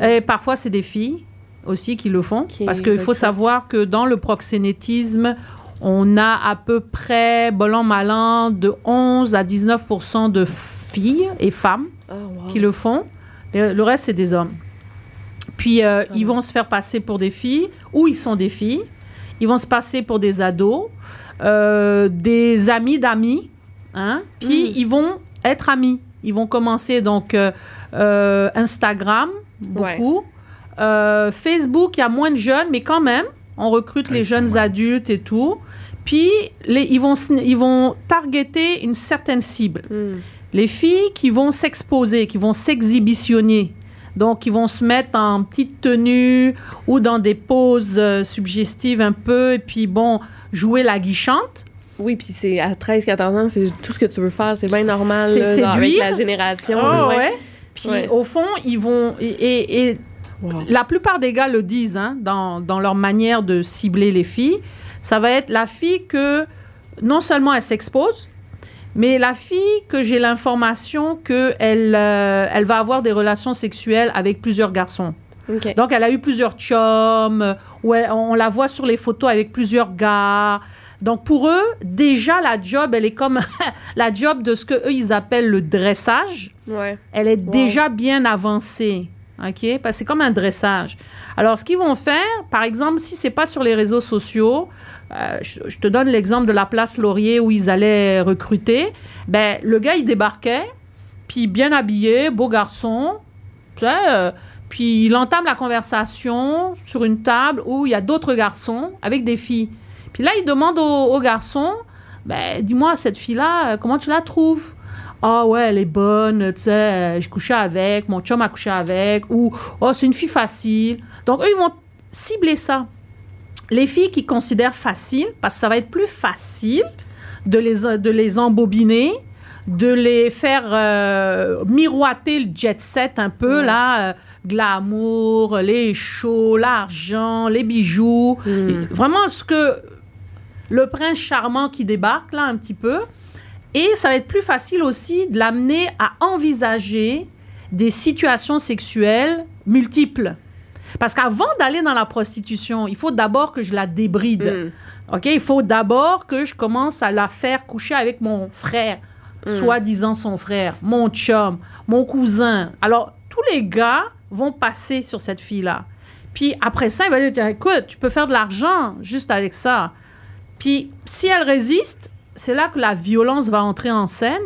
Et parfois, c'est des filles aussi qui le font. Parce qu'il faut savoir que dans le proxénétisme, on a à peu près, bon an, mal an, de 11 à 19% de filles et femmes Ah, wow. qui le font. Le, le reste, c'est des hommes. Puis, euh, ils vont se faire passer pour des filles, ou ils sont des filles. Ils vont se passer pour des ados, euh, des amis d'amis. Hein? Puis, Mm. ils vont être amis. Ils vont commencer, donc, euh, euh, Instagram, beaucoup. Euh, Facebook, il y a moins de jeunes, mais quand même, on recrute Oui, les jeunes adultes et tout. Puis, les, ils, vont, ils vont targeter une certaine cible Hmm. Les filles qui vont s'exposer, qui vont s'exhibitionner. Donc, ils vont se mettre en petite tenue ou dans des poses euh, suggestives un peu, et puis, bon, jouer la guichante. Oui, puis c'est à 13-14 ans, c'est tout ce que tu veux faire, c'est bien normal. C'est genre, avec séduire. la génération. Oh, ouais. Puis, Ouais. au fond, ils vont... Et, et- et Wow. la plupart des gars le disent hein, dans, dans leur manière de cibler les filles. ça va être la fille que non seulement elle s'expose, mais la fille que j'ai l'information qu'elle euh, elle va avoir des relations sexuelles avec plusieurs garçons. Donc, elle a eu plusieurs chums, elle- on la voit sur les photos avec plusieurs gars. Donc, pour eux, déjà, la job, elle est comme *laughs* la job de ce qu'eux, ils appellent le dressage. Ouais. Elle est Wow. déjà bien avancée. OK? Parce que c'est comme un dressage. Alors, ce qu'ils vont faire, par exemple, si c'est pas sur les réseaux sociaux, euh, je, te donne l'exemple de la place Laurier où ils allaient recruter. Ben, le gars, il débarquait, puis bien habillé, beau garçon, euh, puis il entame la conversation sur une table où il y a d'autres garçons avec des filles. Puis là, il demande au, au garçon, ben, dis-moi, cette fille-là, euh, comment tu la trouves? Ah ouais, elle est bonne, tu sais, j'ai couché avec, mon chum a couché avec, ou oh, c'est une fille facile. Donc, eux, ils vont cibler ça. Les filles qui considèrent facile, parce que ça va être plus facile de les, de les embobiner, de les faire euh, miroiter le jet set un peu, là, euh, glamour, les shows, l'argent, les bijoux. Mm. Vraiment, ce que le prince charmant qui débarque, là, un petit peu. Et ça va être plus facile aussi de l'amener à envisager des situations sexuelles multiples. Parce qu'avant d'aller dans la prostitution, il faut d'abord que je la débride. Mm. OK? Il faut d'abord que je commence à la faire coucher avec mon frère, Mm. soi-disant son frère, mon chum, mon cousin. Alors, tous les gars vont passer sur cette fille-là. Puis après ça, il va lui dire écoute, tu peux faire de l'argent juste avec ça. Puis si elle résiste, c'est là que la violence va entrer en scène.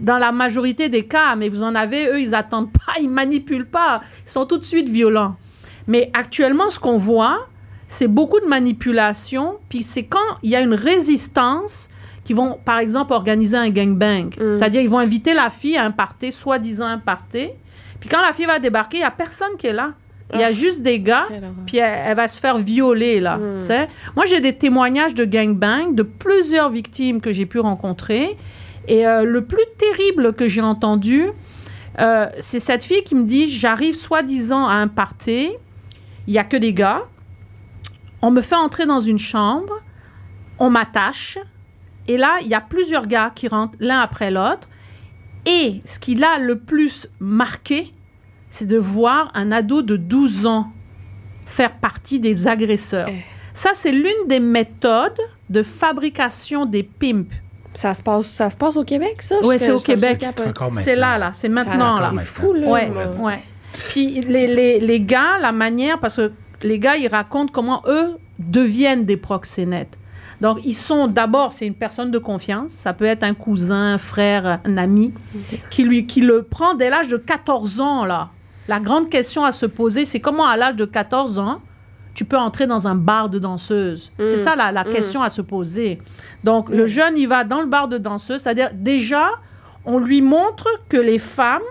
Dans la majorité des cas, mais vous en avez, eux, ils attendent pas, *laughs* ils manipulent pas, ils sont tout de suite violents. Mais actuellement, ce qu'on voit, c'est beaucoup de manipulation. Puis c'est quand il y a une résistance qui vont, par exemple, organiser un gangbang. Mm. C'est-à-dire, ils vont inviter la fille à un party, soi-disant un party. Puis quand la fille va débarquer, il n'y a personne qui est là. Il y a Ah. juste des gars puis elle, elle va se faire violer là. Mm. Moi, j'ai des témoignages de gangbang de plusieurs victimes que j'ai pu rencontrer. Et euh, le plus terrible que j'ai entendu, euh, c'est cette fille qui me dit J'arrive soi-disant à un party, il n'y a que des gars. On me fait entrer dans une chambre, on m'attache. Et là, il y a plusieurs gars qui rentrent l'un après l'autre. Et ce qui l'a le plus marqué, c'est de voir un ado de 12 ans faire partie des agresseurs. Eh. Ça, c'est l'une des méthodes de fabrication des pimps. Ça se passe, ça se passe au Québec, ça? Je- c'est au Québec. C'est là, là, c'est maintenant, Ça- là. C'est fou, là. Ouais. Puis les, les, les gars, la manière, parce que les gars, ils racontent comment eux deviennent des proxénètes. Donc, ils sont d'abord, c'est une personne de confiance. Ça peut être un cousin, un frère, un ami, qui, lui, qui le prend dès l'âge de 14 ans, là. La grande question à se poser, c'est comment à l'âge de 14 ans, tu peux entrer dans un bar de danseuse? Mm. C'est ça la, la Mm. question à se poser. Donc, le Mm. jeune, il va dans le bar de danseuse, c'est-à-dire déjà, on lui montre que les femmes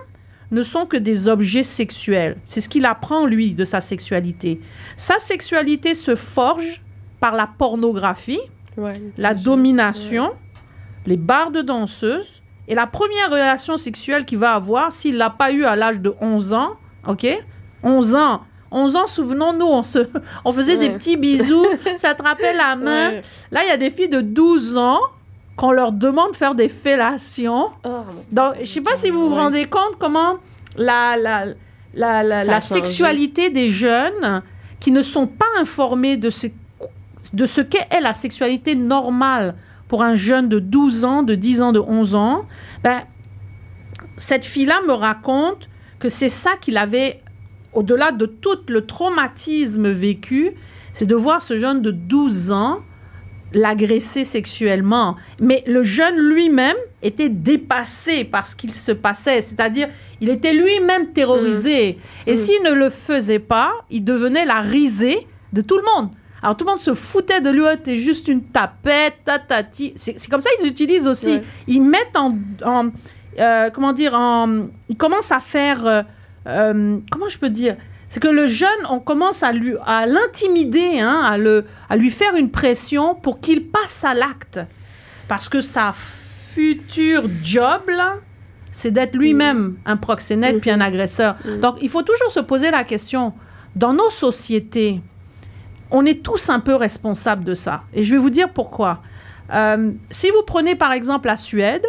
ne sont que des objets sexuels. C'est ce qu'il apprend, lui, de sa sexualité. Sa sexualité se forge par la pornographie, Ouais. la domination, les bars de danseuses. Et la première relation sexuelle qu'il va avoir, s'il l'a pas eu à l'âge de 11 ans, OK? 11 ans. 11 ans, souvenons-nous, on, se, on faisait des petits bisous, s'attrapait la main. Ouais. Là, il y a des filles de 12 ans qu'on leur demande de faire des fellations. Oh, Donc, je sais pas si vous vous rendez compte comment la, la, la, la, sexualité des jeunes qui ne sont pas informés de ce, de ce qu'est la sexualité normale pour un jeune de 12 ans, de 10 ans, de 11 ans, ben, cette fille-là me raconte que c'est ça qu'il avait, au-delà de tout le traumatisme vécu, c'est de voir ce jeune de 12 ans l'agresser sexuellement. Mais le jeune lui-même était dépassé par ce qu'il se passait, c'est-à-dire il était lui-même terrorisé. Et Mm. s'il ne le faisait pas, il devenait la risée de tout le monde. Alors tout le monde se foutait de lui, oh, t'es juste une tapette, tatati. C'est c'est comme ça qu'ils utilisent aussi. Ouais. Ils mettent en, en, euh, comment dire, en, ils commencent à faire, euh, euh, comment je peux dire, c'est que le jeune, on commence à lui, à l'intimider, hein, à le, à lui faire une pression pour qu'il passe à l'acte, parce que sa future job là, c'est d'être lui-même un proxénète puis un agresseur. Mhm. Donc il faut toujours se poser la question dans nos sociétés on est tous un peu responsables de ça. Et je vais vous dire pourquoi. Euh, si vous prenez par exemple la Suède,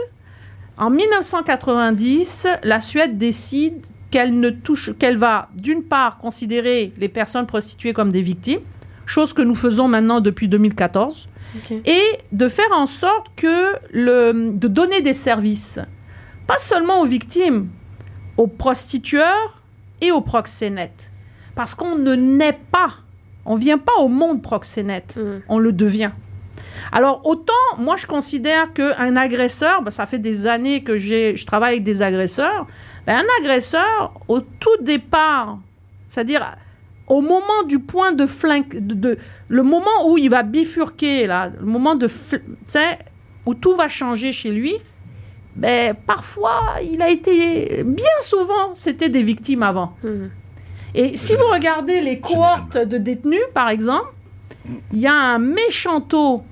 en 1990, la Suède décide qu'elle ne touche, qu'elle va d'une part considérer les personnes prostituées comme des victimes, chose que nous faisons maintenant depuis 2014, Ok. et de faire en sorte que le, de donner des services, pas seulement aux victimes, aux prostitueurs et aux proxénètes, parce qu'on ne naît pas, on vient pas au monde proxénète, Mm. on le devient. Alors autant, moi je considère qu'un agresseur, ben, ça fait des années que j'ai, je travaille avec des agresseurs, ben, un agresseur, au tout départ, c'est-à-dire au moment du point de flingue, de, de- le moment où il va bifurquer, là, le moment de, où tout va changer chez lui, ben, parfois, il a été, bien souvent, c'était des victimes avant. Mhm. Et si vous regardez les cohortes de détenus, par exemple, il y a un méchant taux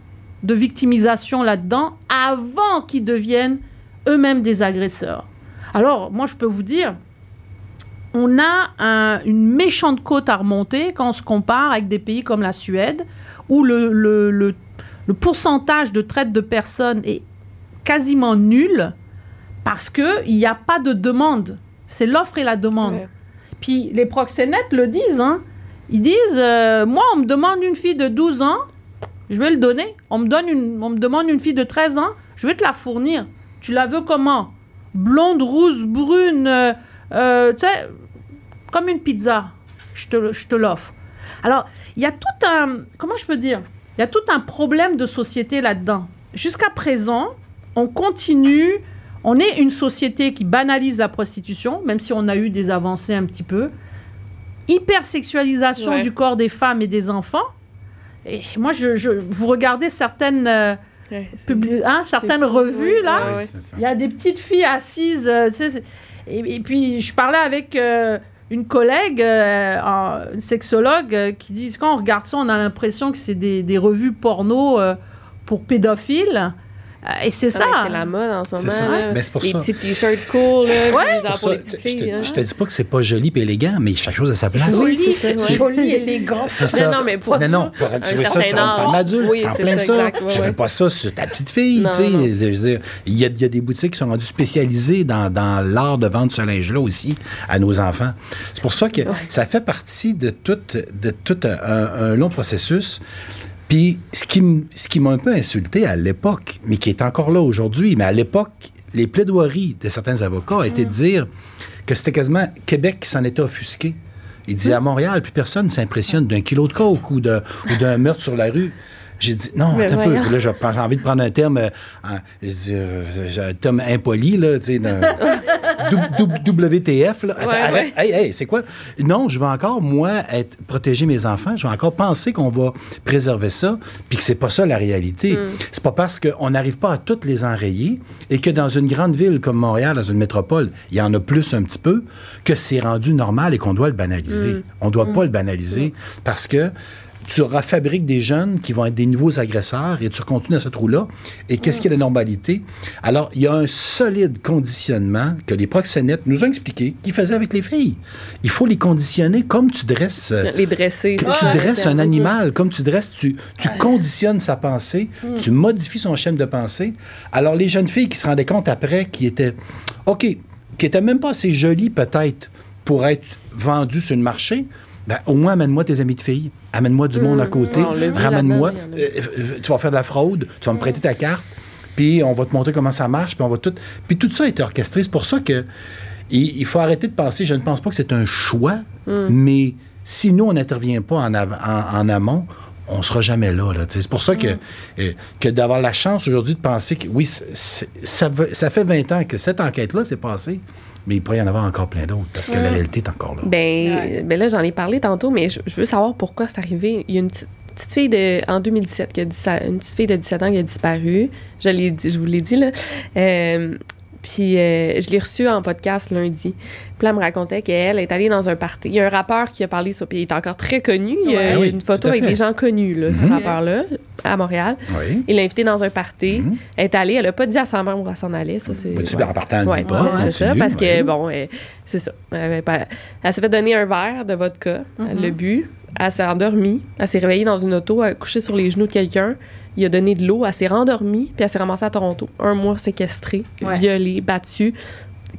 de victimisation là-dedans avant qu'ils deviennent eux-mêmes des agresseurs. Alors, moi, je peux vous dire, on a un- une méchante côte à remonter quand on se compare avec des pays comme la Suède, où le, le- le- le pourcentage de traite de personnes est quasiment nul parce qu'il n'y a pas de demande. C'est l'offre et la demande. Ouais. Puis les proxénètes le disent, hein. Ils disent, euh, moi, on me demande une fille de 12 ans, je vais le donner. On me, donne une, on me demande une fille de 13 ans, je vais te la fournir. Tu la veux comment? Blonde, rousse, brune, euh, euh, tu sais, comme une pizza. Je te, je te l'offre. Alors, il y a tout un, comment je peux dire? Il y a tout un problème de société là-dedans. Jusqu'à présent, on continue, on est une société qui banalise la prostitution, même si on a eu des avancées un petit peu. Hypersexualisation Ouais. du corps des femmes et des enfants. Et moi, je, je- vous regardez certaines, euh, Ouais, c'est- publi- hein, certaines revues, là, ouais. il y a des petites filles assises. euh, et, et puis, je parlais avec euh, une collègue, euh, un- une sexologue, euh, qui dit quand on regarde ça, on a l'impression que c'est des, des revues porno euh, pour pédophiles. Euh, et c'est Ah, ça. C'est la mode en ce C'est ça. moment. là. Ben, c'est pour les ça. petits t-shirts cool, là, Ouais. genre Pour pour, ça, les je petites te, filles. hein. je te dis pas que c'est pas joli et élégant, mais chaque chose à sa place. Joli, c'est ça, ouais. joli, élégant. C'est ça. Non, non, mais pour- non, non, pour- tu veux ça sur une femme adulte, Oui, en plein ça, ça. exact, tu ouais. fais pas ça sur ta petite fille, tu sais. non. Je veux dire, Il y, a, il y a des boutiques qui sont rendues spécialisées dans, dans l'art de vendre ce linge-là aussi à nos enfants. C'est pour ça que ça fait partie de tout, de tout un, un long processus. Puis ce qui, m- ce qui m'a un peu insulté à l'époque, mais qui est encore là aujourd'hui, mais à l'époque, les plaidoiries de certains avocats étaient de dire que c'était quasiment Québec qui s'en était offusqué. Il disait à Montréal, plus personne ne s'impressionne d'un kilo de coke ou d'un meurtre sur la rue. J'ai dit, non, attends un peu. Là, j'ai envie de prendre un terme, euh, dit, euh, un terme impoli, là, tu sais, *laughs* WTF, là. Attends, Ouais, arrête. Hey, hey, c'est quoi? Non, je vais encore, moi, être, protéger mes enfants. Je vais encore penser qu'on va préserver ça, puis que c'est pas ça la réalité. C'est pas parce qu'on n'arrive pas à toutes les enrayer et que dans une grande ville comme Montréal, dans une métropole, il y en a plus un petit peu, que c'est rendu normal et qu'on doit le banaliser. On doit pas le banaliser parce que tu fabriques des jeunes qui vont être des nouveaux agresseurs et tu continues dans ce trou-là. Et qu'est-ce qui est la normalité? Alors, il y a un solide conditionnement que les proxénètes nous ont expliqué qu'ils faisaient avec les filles. Il faut les conditionner comme tu dresses. euh, Les dresser. que tu ça, dresses un animal, comme tu dresses, tu, tu conditionnes sa pensée, tu modifies son schéma de pensée. Alors, les jeunes filles qui se rendaient compte après qui étaient, OK, qui étaient même pas assez jolies peut-être pour être vendues sur le marché, ben, au moins amène-moi tes amis de filles, amène-moi du monde à côté, l'a vu ramène-moi, euh, euh, tu vas faire de la fraude, tu vas me prêter ta carte, puis on va te montrer comment ça marche, puis on va tout... Puis tout ça est orchestré. C'est pour ça que il, il faut arrêter de penser, je ne pense pas que c'est un choix, mais si nous, on n'intervient pas en, av- en, en amont, on ne sera jamais là. c'est pour ça que, euh, que d'avoir la chance aujourd'hui de penser que, oui, ça fait 20 ans que cette enquête-là s'est passée, mais il pourrait y en avoir encore plein d'autres, parce que la réalité est encore là. Ben, Ouais. ben là, j'en ai parlé tantôt, mais je, je veux savoir pourquoi c'est arrivé. Il y a une petite, fille de, en 2017, qui a une petite fille de 17 ans qui a disparu. Je, l'ai dit, je vous l'ai dit, là. Euh, puis euh, je l'ai reçue en podcast lundi. Puis là, elle me racontait qu'elle est allée dans un party. Il y a un rappeur qui a parlé sur. Puis il est encore très connu. Il y a Ouais. Ah oui, une photo avec des gens connus, là, ce Mhm. rappeur-là, à Montréal. Oui. Il l'a invité dans un party. Mhm. Elle est allée. Elle a pas dit à sa mère où elle s'en allait. Ça, c'est. Ben, tu ouais. en partant, Ouais, dit pas. ouais, c'est ça, parce que, bon, c'est ça. Elle, s'est fait donner un verre de vodka. Elle l'a bu. elle s'est endormie, elle s'est réveillée dans une auto, elle a couché sur les genoux de quelqu'un, il a donné de l'eau, elle s'est rendormie, puis elle s'est ramassée à Toronto. Un mois séquestrée, Ouais. violée, battue,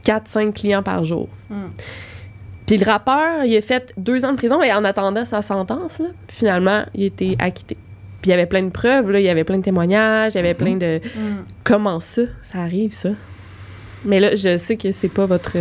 4-5 clients par jour. Mm. Puis le rappeur, il a fait deux ans de prison et en attendant sa sentence, là, finalement, il a été acquitté. Puis il y avait plein de preuves, là, il y avait plein de témoignages, il y avait plein de... Mm. Comment ça? Ça arrive, ça? Mais là, je sais que c'est pas votre...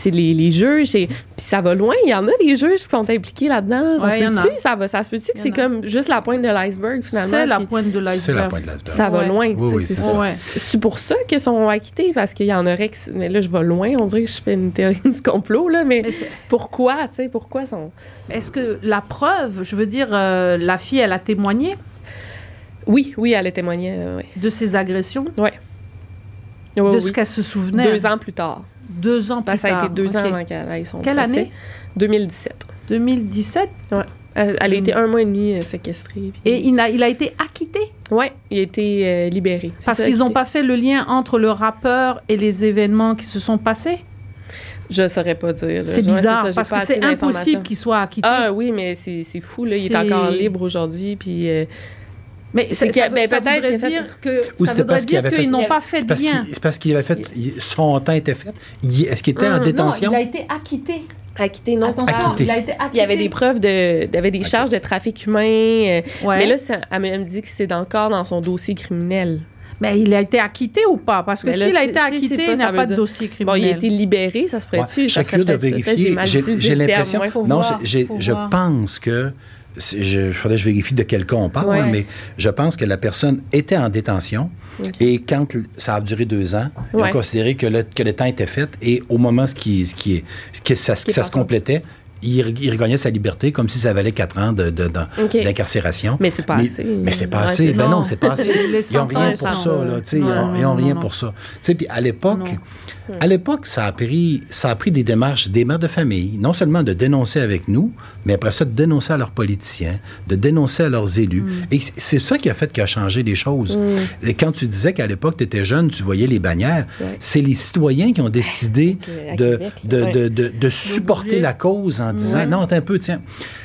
C'est les, les juges, c'est- puis ça va loin. Il y en a des juges qui sont impliqués là-dedans. Ça Ouais, se il y en a. peut-tu? Ça, va, ça se peut-tu que c'est comme juste la pointe de l'iceberg, finalement? C'est la pointe de C'est la l'iceberg. pointe de l'iceberg. Ça va Ouais. loin. Oui, tu sais, oui, c'est ça. Ouais. C'est pour ça qu'ils sont acquittés, parce qu'il y en aurait qui... Mais là, je vais loin. On dirait que je fais une théorie du complot, là, mais pourquoi, tu sais, pourquoi sont... Est-ce que la preuve, je veux dire, euh, la fille, elle a témoigné? Oui, oui, elle a témoigné, euh, oui. de ses agressions, Ouais. de Oui, ce oui. qu'elle se souvenait? Deux ans plus tard. Deux ans plus que ça a été deux ans Ok. avant qu'elle aille son Quelle procès. année? 2017. 2017. Elle, elle a été un mois et demi euh, séquestrée. puis- Et il a, il a été acquitté? Ouais, il a été euh, libéré. Parce qu'ils n'ont pas fait le lien entre le rappeur et les événements qui se sont passés? Je saurais pas dire. C'est bizarre ça, parce que c'est impossible qu'il soit acquitté. Ah oui, mais c'est fou, là. Il est encore libre aujourd'hui, puis... euh, Mais ça, ça, ben, ça peut-être dire que Ou ça c'était voudrait dire qu'ils n'ont pas fait de qu'il c'est parce qu'il avait fait. son temps était fait. Est-ce qu'il était en Hum, détention? Non, il a été acquitté. acquitté, non. Attention, Acquitté. il a été acquitté. Il y avait des preuves de... Il y avait des charges de trafic humain. euh, Ouais. Mais là, ça- elle me dit que c'est encore dans son dossier criminel. Mais il a été acquitté ou pas? Parce que là, s'il a été acquitté, pas, il n'y ça a veut pas de dossier Bon, criminel. il a été libéré, ça se Ouais, pourrait-tu? serais curieux de vérifier. J'ai l'impression. ouais, Non, voir. je voir. pense que. Je, faudrait que je vérifie de quel cas on parle, Ouais. hein, mais je pense que la personne était en détention et quand ça a duré deux ans, ils Ouais. ont considéré que le, que le temps était fait et au moment ce qui, ce qui, est- ce qui, ça, qui est ça se complétait, il, il regagnait sa liberté comme si ça valait quatre ans de- de- d'incarcération. Mais c'est pas mais, assez. mais c'est pas Ouais, assez. c'est Ben non, c'est pas assez. *laughs* Ils n'ont rien pour ça, Ils Non, n'ont non, rien pour ça. Puis à l'époque, à l'époque, ça a pris, ça a pris des démarches des mères de famille, non seulement de dénoncer avec nous, mais après ça, de dénoncer à leurs politiciens, de dénoncer à leurs élus. Mm. Et c'est- ça qui a fait qui a changé les choses. Et quand tu disais qu'à l'époque, tu étais jeune, tu voyais les bannières, Ouais. c'est les citoyens qui ont décidé à de, Québec, de, supporter la cause en disant, Ouais. non, attends un peu, tiens,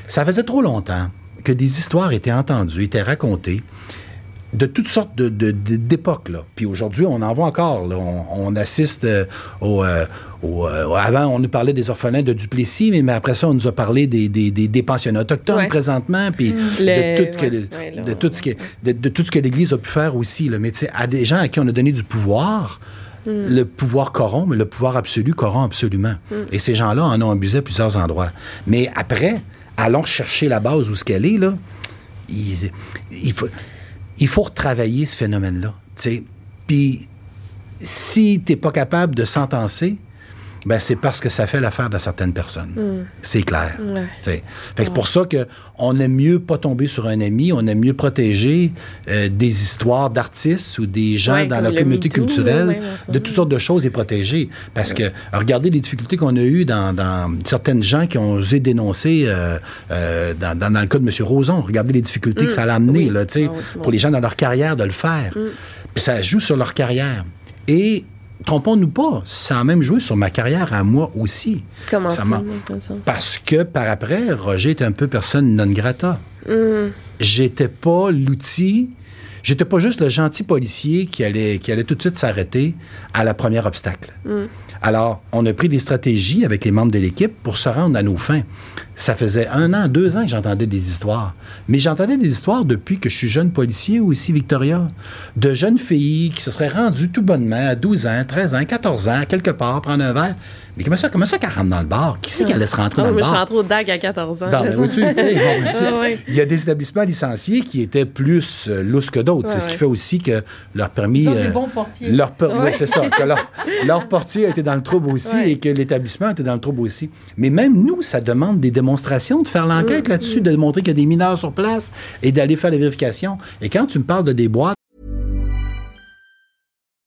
ça faisait trop longtemps que des histoires étaient entendues, étaient racontées de toutes sortes de, d'époques. Là. Puis aujourd'hui, on en voit encore. là. On, on assiste euh, au, euh, au, euh, Avant, on nous parlait des orphelins de Duplessis, mais, mais après ça, on nous a parlé des, des, des, des pensionnats autochtones Ouais. présentement, puis de, tout que, ouais, le- ouais, là, de, tout ce que, de, de tout ce que l'Église a pu faire aussi. Là. Mais tu sais, à des gens à qui on a donné du pouvoir, le pouvoir corrompt, mais le pouvoir absolu corrompt absolument. Et ces gens-là en ont abusé à plusieurs endroits. Mais après, allons chercher la base où ce qu'elle est, là. Il, faut, il faut retravailler ce phénomène-là. Puis, si tu n'es pas capable de sentencer, ben c'est parce que ça fait l'affaire de certaines personnes. C'est clair. Ouais. Fait que C'est pour ça qu'on aime mieux pas tomber sur un ami, on aime mieux protéger euh, des histoires d'artistes ou des gens Ouais, dans la communauté MeToo, culturelle, de toutes sortes de choses et protéger. Parce que, regardez les difficultés qu'on a eues dans, dans certaines gens qui ont osé dénoncer euh, euh, dans, dans- dans le cas de M. Roson. Regardez les difficultés que ça a amené, oui. là, Ah oui, pour les gens dans leur carrière de le faire. Puis ça joue sur leur carrière. Et, trompons-nous pas, ça a même joué sur ma carrière à moi aussi. Comment Ça ça? Parce que par après, Roger était un peu personne non grata. Hum, J'étais pas l'outil, j'étais pas juste le gentil policier qui allait, qui allait tout de suite s'arrêter à la première obstacle. Alors, on a pris des stratégies avec les membres de l'équipe pour se rendre à nos fins. Ça faisait un an, deux ans que j'entendais des histoires. Mais j'entendais des histoires depuis que je suis jeune policier aussi, Victoria. De jeunes filles qui se seraient rendues tout bonnement à 12 ans, 13 ans, 14 ans, quelque part, prendre un verre. Mais comment ça, comment ça qu'elle rentre dans le bar? Qui c'est qui allait se rentrer Ah, dans le je suis bar? rentrée au DAG à 14 ans. Non, mais tu sais, Ouais, *laughs* ouais. il y a des établissements licenciés qui étaient plus euh, lousses que d'autres. Ouais, c'est ce qui fait aussi que leur permis. Ils ont des euh, bons portiers. leur per- Ouais. ouais, c'est ça. Que leur, leur portier a été dans le trouble aussi Ouais. et que l'établissement était dans le trouble aussi. Mais même nous, ça demande des démonstrations, de faire Mm, l'enquête là-dessus, de montrer qu'il y a des mineurs sur place et d'aller faire les vérifications. Et quand tu me parles de des boîtes,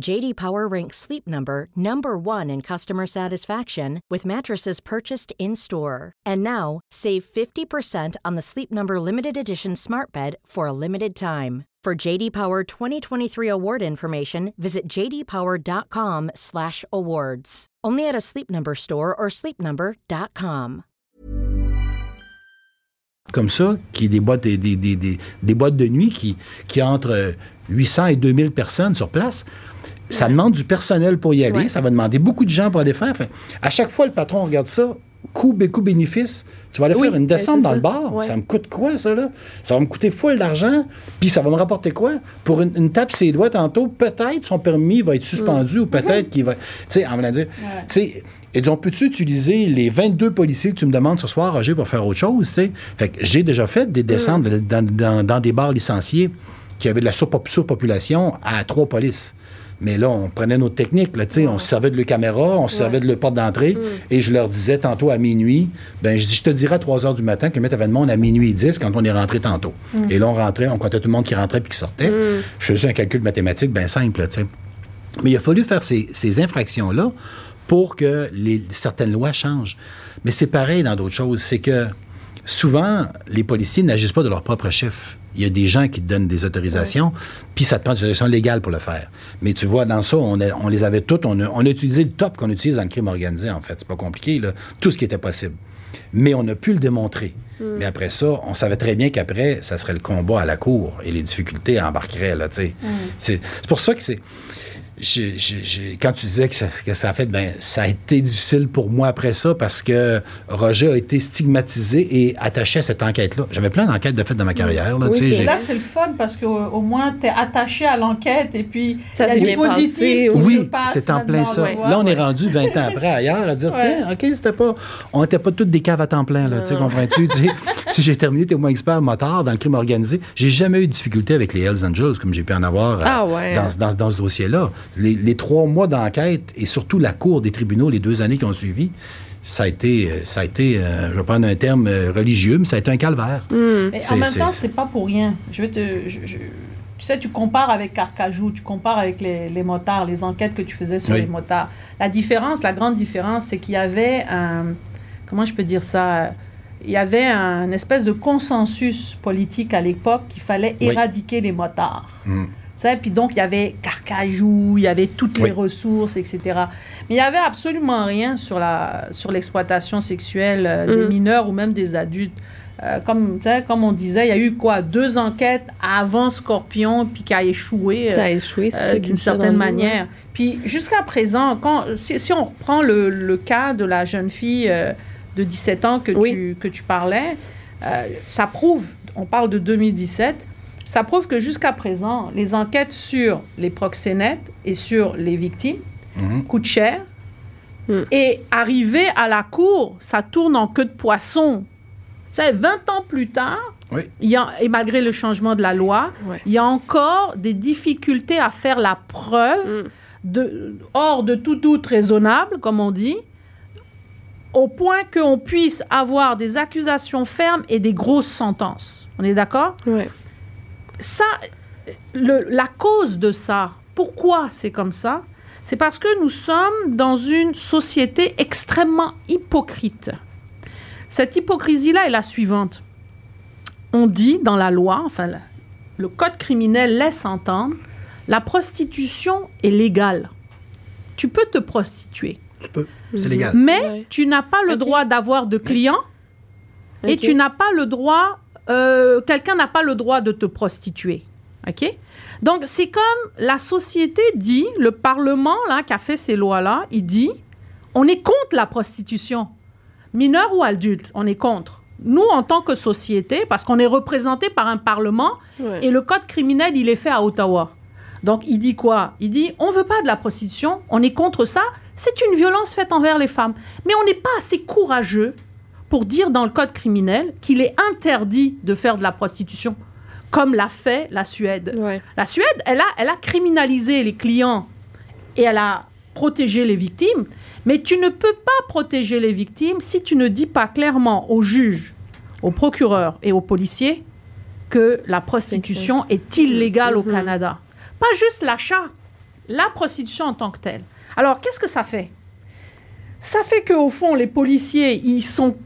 JD Power ranks Sleep Number number 1 in customer satisfaction with mattresses purchased in-store. And now, save 50% on the Sleep Number limited edition Smart Bed for a limited time. For JD Power 2023 award information, visit jdpower.com/awards. Only at a Sleep Number store or sleepnumber.com. Comme ça, qui des boîtes, des, des, des, des boîtes de nuit qui, qui entre 800 et 2000 personnes sur place. Ça demande du personnel pour y aller. Ouais. Ça va demander beaucoup de gens pour aller faire. Enfin, à chaque fois, le patron regarde ça. Coût, coût bénéfice. Tu vas aller Oui, faire une ben, descente dans ça. le bar. Ouais. Ça me coûte quoi, ça, là? Ça va me coûter full d'argent. Puis ça va me rapporter quoi? Pour une, une tape ses doigts tantôt, peut-être son permis va être suspendu ou peut-être qu'il va. Tu sais, en voulant dire. Tu sais, et disons, peux-tu utiliser les 22 policiers que tu me demandes ce soir, Roger, pour faire autre chose? tu sais? Fait que j'ai déjà fait des descentes dans, dans- dans des bars licenciés qui avaient de la surpop- surpopulation à trois polices. Mais là, on prenait notre technique, là, tu sais, on se servait de leur caméra, on se servait de leur porte d'entrée, et je leur disais tantôt à minuit, ben je dis, je te dirai à 3 heures du matin que mettre avait de monde à minuit et 10 quand on est rentré tantôt. Et là, on rentrait, on comptait tout le monde qui rentrait puis qui sortait. Je faisais un calcul mathématique bien simple, là, tu sais. Mais il a fallu faire ces, ces infractions-là pour que les, certaines lois changent. Mais c'est pareil dans d'autres choses. C'est que souvent, les policiers n'agissent pas de leur propre chef. Il y a des gens qui te donnent des autorisations, puis ça te prend des autorisations légales pour le faire. Mais tu vois, dans ça, on, a- on les avait toutes. On a, on a utilisé le top qu'on utilise dans le crime organisé, en fait. C'est pas compliqué, là. Tout ce qui était possible. Mais on a pu le démontrer. Mais après ça, on savait très bien qu'après, ça serait le combat à la cour et les difficultés embarqueraient, là, tu sais. C'est c'est pour ça que c'est quand tu disais que ça, que ça a fait, ben, ça a été difficile pour moi après ça parce que Roger a été stigmatisé et attaché à cette enquête-là. J'avais plein d'enquêtes de fait dans ma carrière. Là, Oui, c'est j'ai- Là, c'est le fun parce qu'au au moins, tu es attaché à l'enquête et puis Ça y s'est a du bien positif passé, qui se Oui, passe c'est en plein ça. Là, on est rendu 20 ans après ailleurs à dire, Ouais. tiens, OK, c'était pas. On n'était pas toutes des caves à temps plein, là. Comprends-tu? *laughs* Si j'ai terminé témoin expert motard dans le crime organisé, j'ai jamais eu de difficulté avec les Hells Angels comme j'ai pu en avoir euh, Ah ouais. dans, dans- dans ce dossier-là. Les, les trois mois d'enquête et surtout la cour des tribunaux, les deux années qui ont suivi, ça a été, euh, ça a été euh, je vais prendre un terme euh, religieux, mais ça a été un calvaire. Mais C'est- en même temps, c'est- pas pour rien. Je vais te, je- je- tu sais, tu compares avec Carcajou, tu compares avec les, les motards, les enquêtes que tu faisais sur Oui. les motards. La différence, la grande différence, c'est qu'il y avait un, comment je peux dire ça, il y avait un espèce de consensus politique à l'époque qu'il fallait Oui. éradiquer les motards. Mm. Sais, puis donc, il y avait Carcajou, il y avait toutes les Oui. ressources, etc. Mais il n'y avait absolument rien sur la sur l'exploitation sexuelle euh, des Mm. mineurs ou même des adultes. Euh, comme, tu sais, comme on disait, il y a eu quoi? Deux enquêtes avant Scorpion, puis qui a échoué. euh, Ça a échoué, c'est euh, d'une certaine manière. Puis jusqu'à présent, quand, si, si on reprend le, le cas de la jeune fille euh, de 17 ans que, Oui. tu, que tu parlais, euh, ça prouve, on parle de 2017, ça prouve que jusqu'à présent, les enquêtes sur les proxénètes et sur les victimes Mhm. coûtent cher. Mm. Et arriver à la cour, ça tourne en queue de poisson. Tu sais, 20 ans plus tard, Oui. il y a, et malgré le changement de la loi, Ouais. il y a encore des difficultés à faire la preuve, Mm. de, hors de tout doute raisonnable, comme on dit, au point qu'on puisse avoir des accusations fermes et des grosses sentences. On est d'accord? Ouais. Ça, le- la cause de ça, pourquoi c'est comme ça C'est parce que nous sommes dans une société extrêmement hypocrite. Cette hypocrisie-là est la suivante. On dit dans la loi, enfin le- code criminel laisse entendre, la prostitution est légale. Tu peux te prostituer, Tu peux. C'est légal. mais Ouais. tu n'as pas le droit d'avoir de clients et tu n'as pas le droit, euh, quelqu'un n'a pas le droit de te prostituer. OK? Donc, c'est comme la société dit, le Parlement là, qui a fait ces lois-là, il dit, on est contre la prostitution. Mineur ou adulte, on est contre. Nous, en tant que société, parce qu'on est représenté par un Parlement, Ouais. et le code criminel, il est fait à Ottawa. Donc, il dit quoi? Il dit, on veut pas de la prostitution, on est contre ça, c'est une violence faite envers les femmes. Mais on n'est pas assez courageux pour dire dans le code criminel qu'il est interdit de faire de la prostitution, comme l'a fait la Suède. Ouais. La Suède, elle a, elle a criminalisé les clients et elle a protégé les victimes, mais tu ne peux pas protéger les victimes si tu ne dis pas clairement aux juges, aux procureurs et aux policiers que la prostitution est illégale au Mhm. Canada. Pas juste l'achat, la prostitution en tant que telle. Alors, qu'est-ce que ça fait? Ça fait qu'au fond, les policiers, ils sont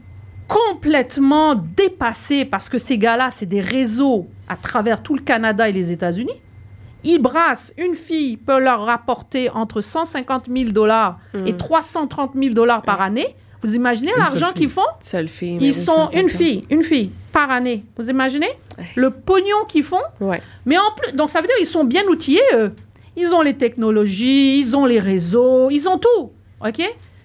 complètement dépassés parce que ces gars-là, c'est des réseaux à travers tout le Canada et les États-Unis. Ils brassent, une fille peut leur rapporter entre 150 000 dollars et 330 000 dollars par année. Vous imaginez l'argent qu'ils font? Seule fille. Ils sont une fille, une fille par année. Vous imaginez? Le pognon qu'ils font? Ouais. mais en plus, donc ça veut dire qu'ils sont bien outillés, eux. Ils ont les technologies, ils ont les réseaux, ils ont tout. OK?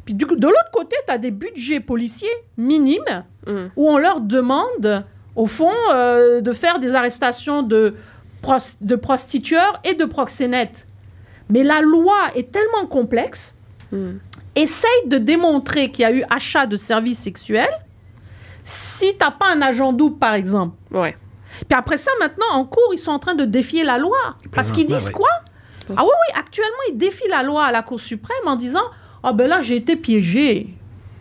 Puis du coup, de l'autre côté, tu as des budgets policiers minimes Mm. où on leur demande, au fond, euh, de faire des arrestations de, pros- de prostitueurs et de proxénètes. Mais la loi est tellement complexe, Mm. essaye de démontrer qu'il y a eu achat de services sexuels si tu n'as pas un agent double, par exemple. Ouais. Puis après ça, maintenant, en cours, ils sont en train de défier la loi. Parce qu'ils disent quoi? Ah oui, oui, actuellement, ils défient la loi à la Cour suprême en disant Ah ben là, j'ai été piégé.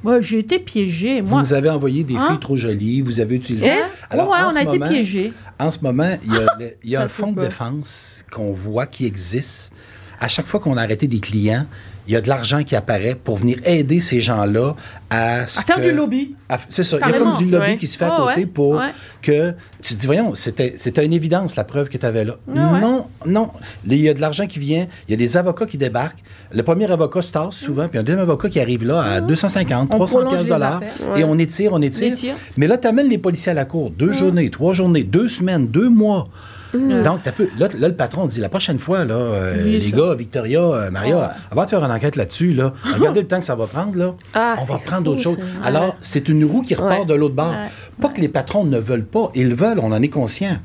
Ouais, j'ai été piégé. Vous nous avez envoyé des Hein? filles trop jolies, vous avez utilisé. Hein? Alors, ouais, on ce a été moment- piégé. En ce moment, il y a, *laughs* le- il y a un fonds de défense qu'on voit qui existe. À chaque fois qu'on a arrêté des clients, il y a de l'argent qui apparaît pour venir aider ces gens-là à, ce À faire que- du lobby. C'est ça. Il y a comme du lobby Ouais. qui se fait à Oh, côté ouais. pour Ouais. que tu te dis, voyons, c'était une évidence, la preuve que tu avais là. Ah. Non, non. Il y a de l'argent qui vient, il y a des avocats qui débarquent. Le premier avocat se tasse souvent, puis un deuxième avocat qui arrive là à 250, On 300 prolonge piastres les dollars, affaires. et on étire, on étire. Étire. Mais là, tu amènes les policiers à la cour. Deux journées, trois journées, deux semaines, deux mois. Donc, t'as peu- là, là, le patron dit la prochaine fois, là, euh, Oui, les ça. gars, Victoria, euh, Maria, Ouais. avant de faire une enquête là-dessus, là, *laughs* regardez le temps que ça va prendre, là. Ah, on va prendre d'autres choses. Alors, c'est une roue qui repart Ouais. de l'autre bord. Ouais. Pas que les patrons ne veulent pas, ils veulent, on en est conscient.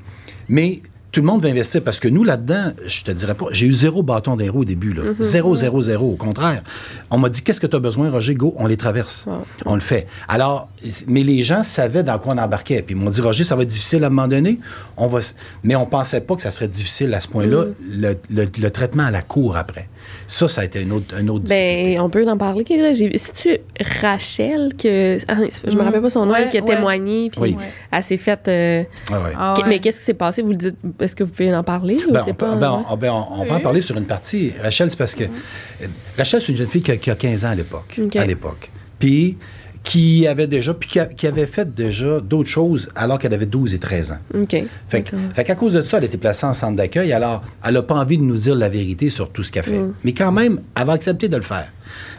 Mais tout le monde va investir parce que nous, là-dedans, je te dirais pas, j'ai eu zéro bâton roues au début, là. Zéro, zéro, zéro. Au contraire. On m'a dit, qu'est-ce que tu as besoin, Roger? Go, on les traverse. On le fait. Alors, mais les gens savaient dans quoi on embarquait. Puis ils m'ont dit, Roger, ça va être difficile à un moment donné. On va... s- Mais on pensait pas que ça serait difficile à ce point-là, le, le- le traitement à la cour après. Ça, ça a été un autre, un autre difficulté. Ben, on peut en parler. J'ai C'est-tu Rachel que. ah, je me Mm. rappelle pas son nom, Ouais, elle qui a ouais. témoigné, puis Oui. elle s'est faite. euh. Ah ouais. Mais qu'est-ce qui s'est passé? Vous le dites. Est-ce que vous pouvez en parler? ou Ben, c'est on, peut- pas, ben, on- ben, on- on va en parler sur une partie. Rachel, c'est parce que euh, Rachel, c'est une jeune fille qui a, qui a 15 ans à l'époque. À l'époque. Puis qui avait déjà, puis qui, a- qui avait fait déjà d'autres choses alors qu'elle avait 12 et 13 ans. OK. Fait, qu'à cause de ça, elle a été placée en centre d'accueil. Alors, elle n'a pas envie de nous dire la vérité sur tout ce qu'elle fait. Mm. Mais quand même, elle va accepter de le faire.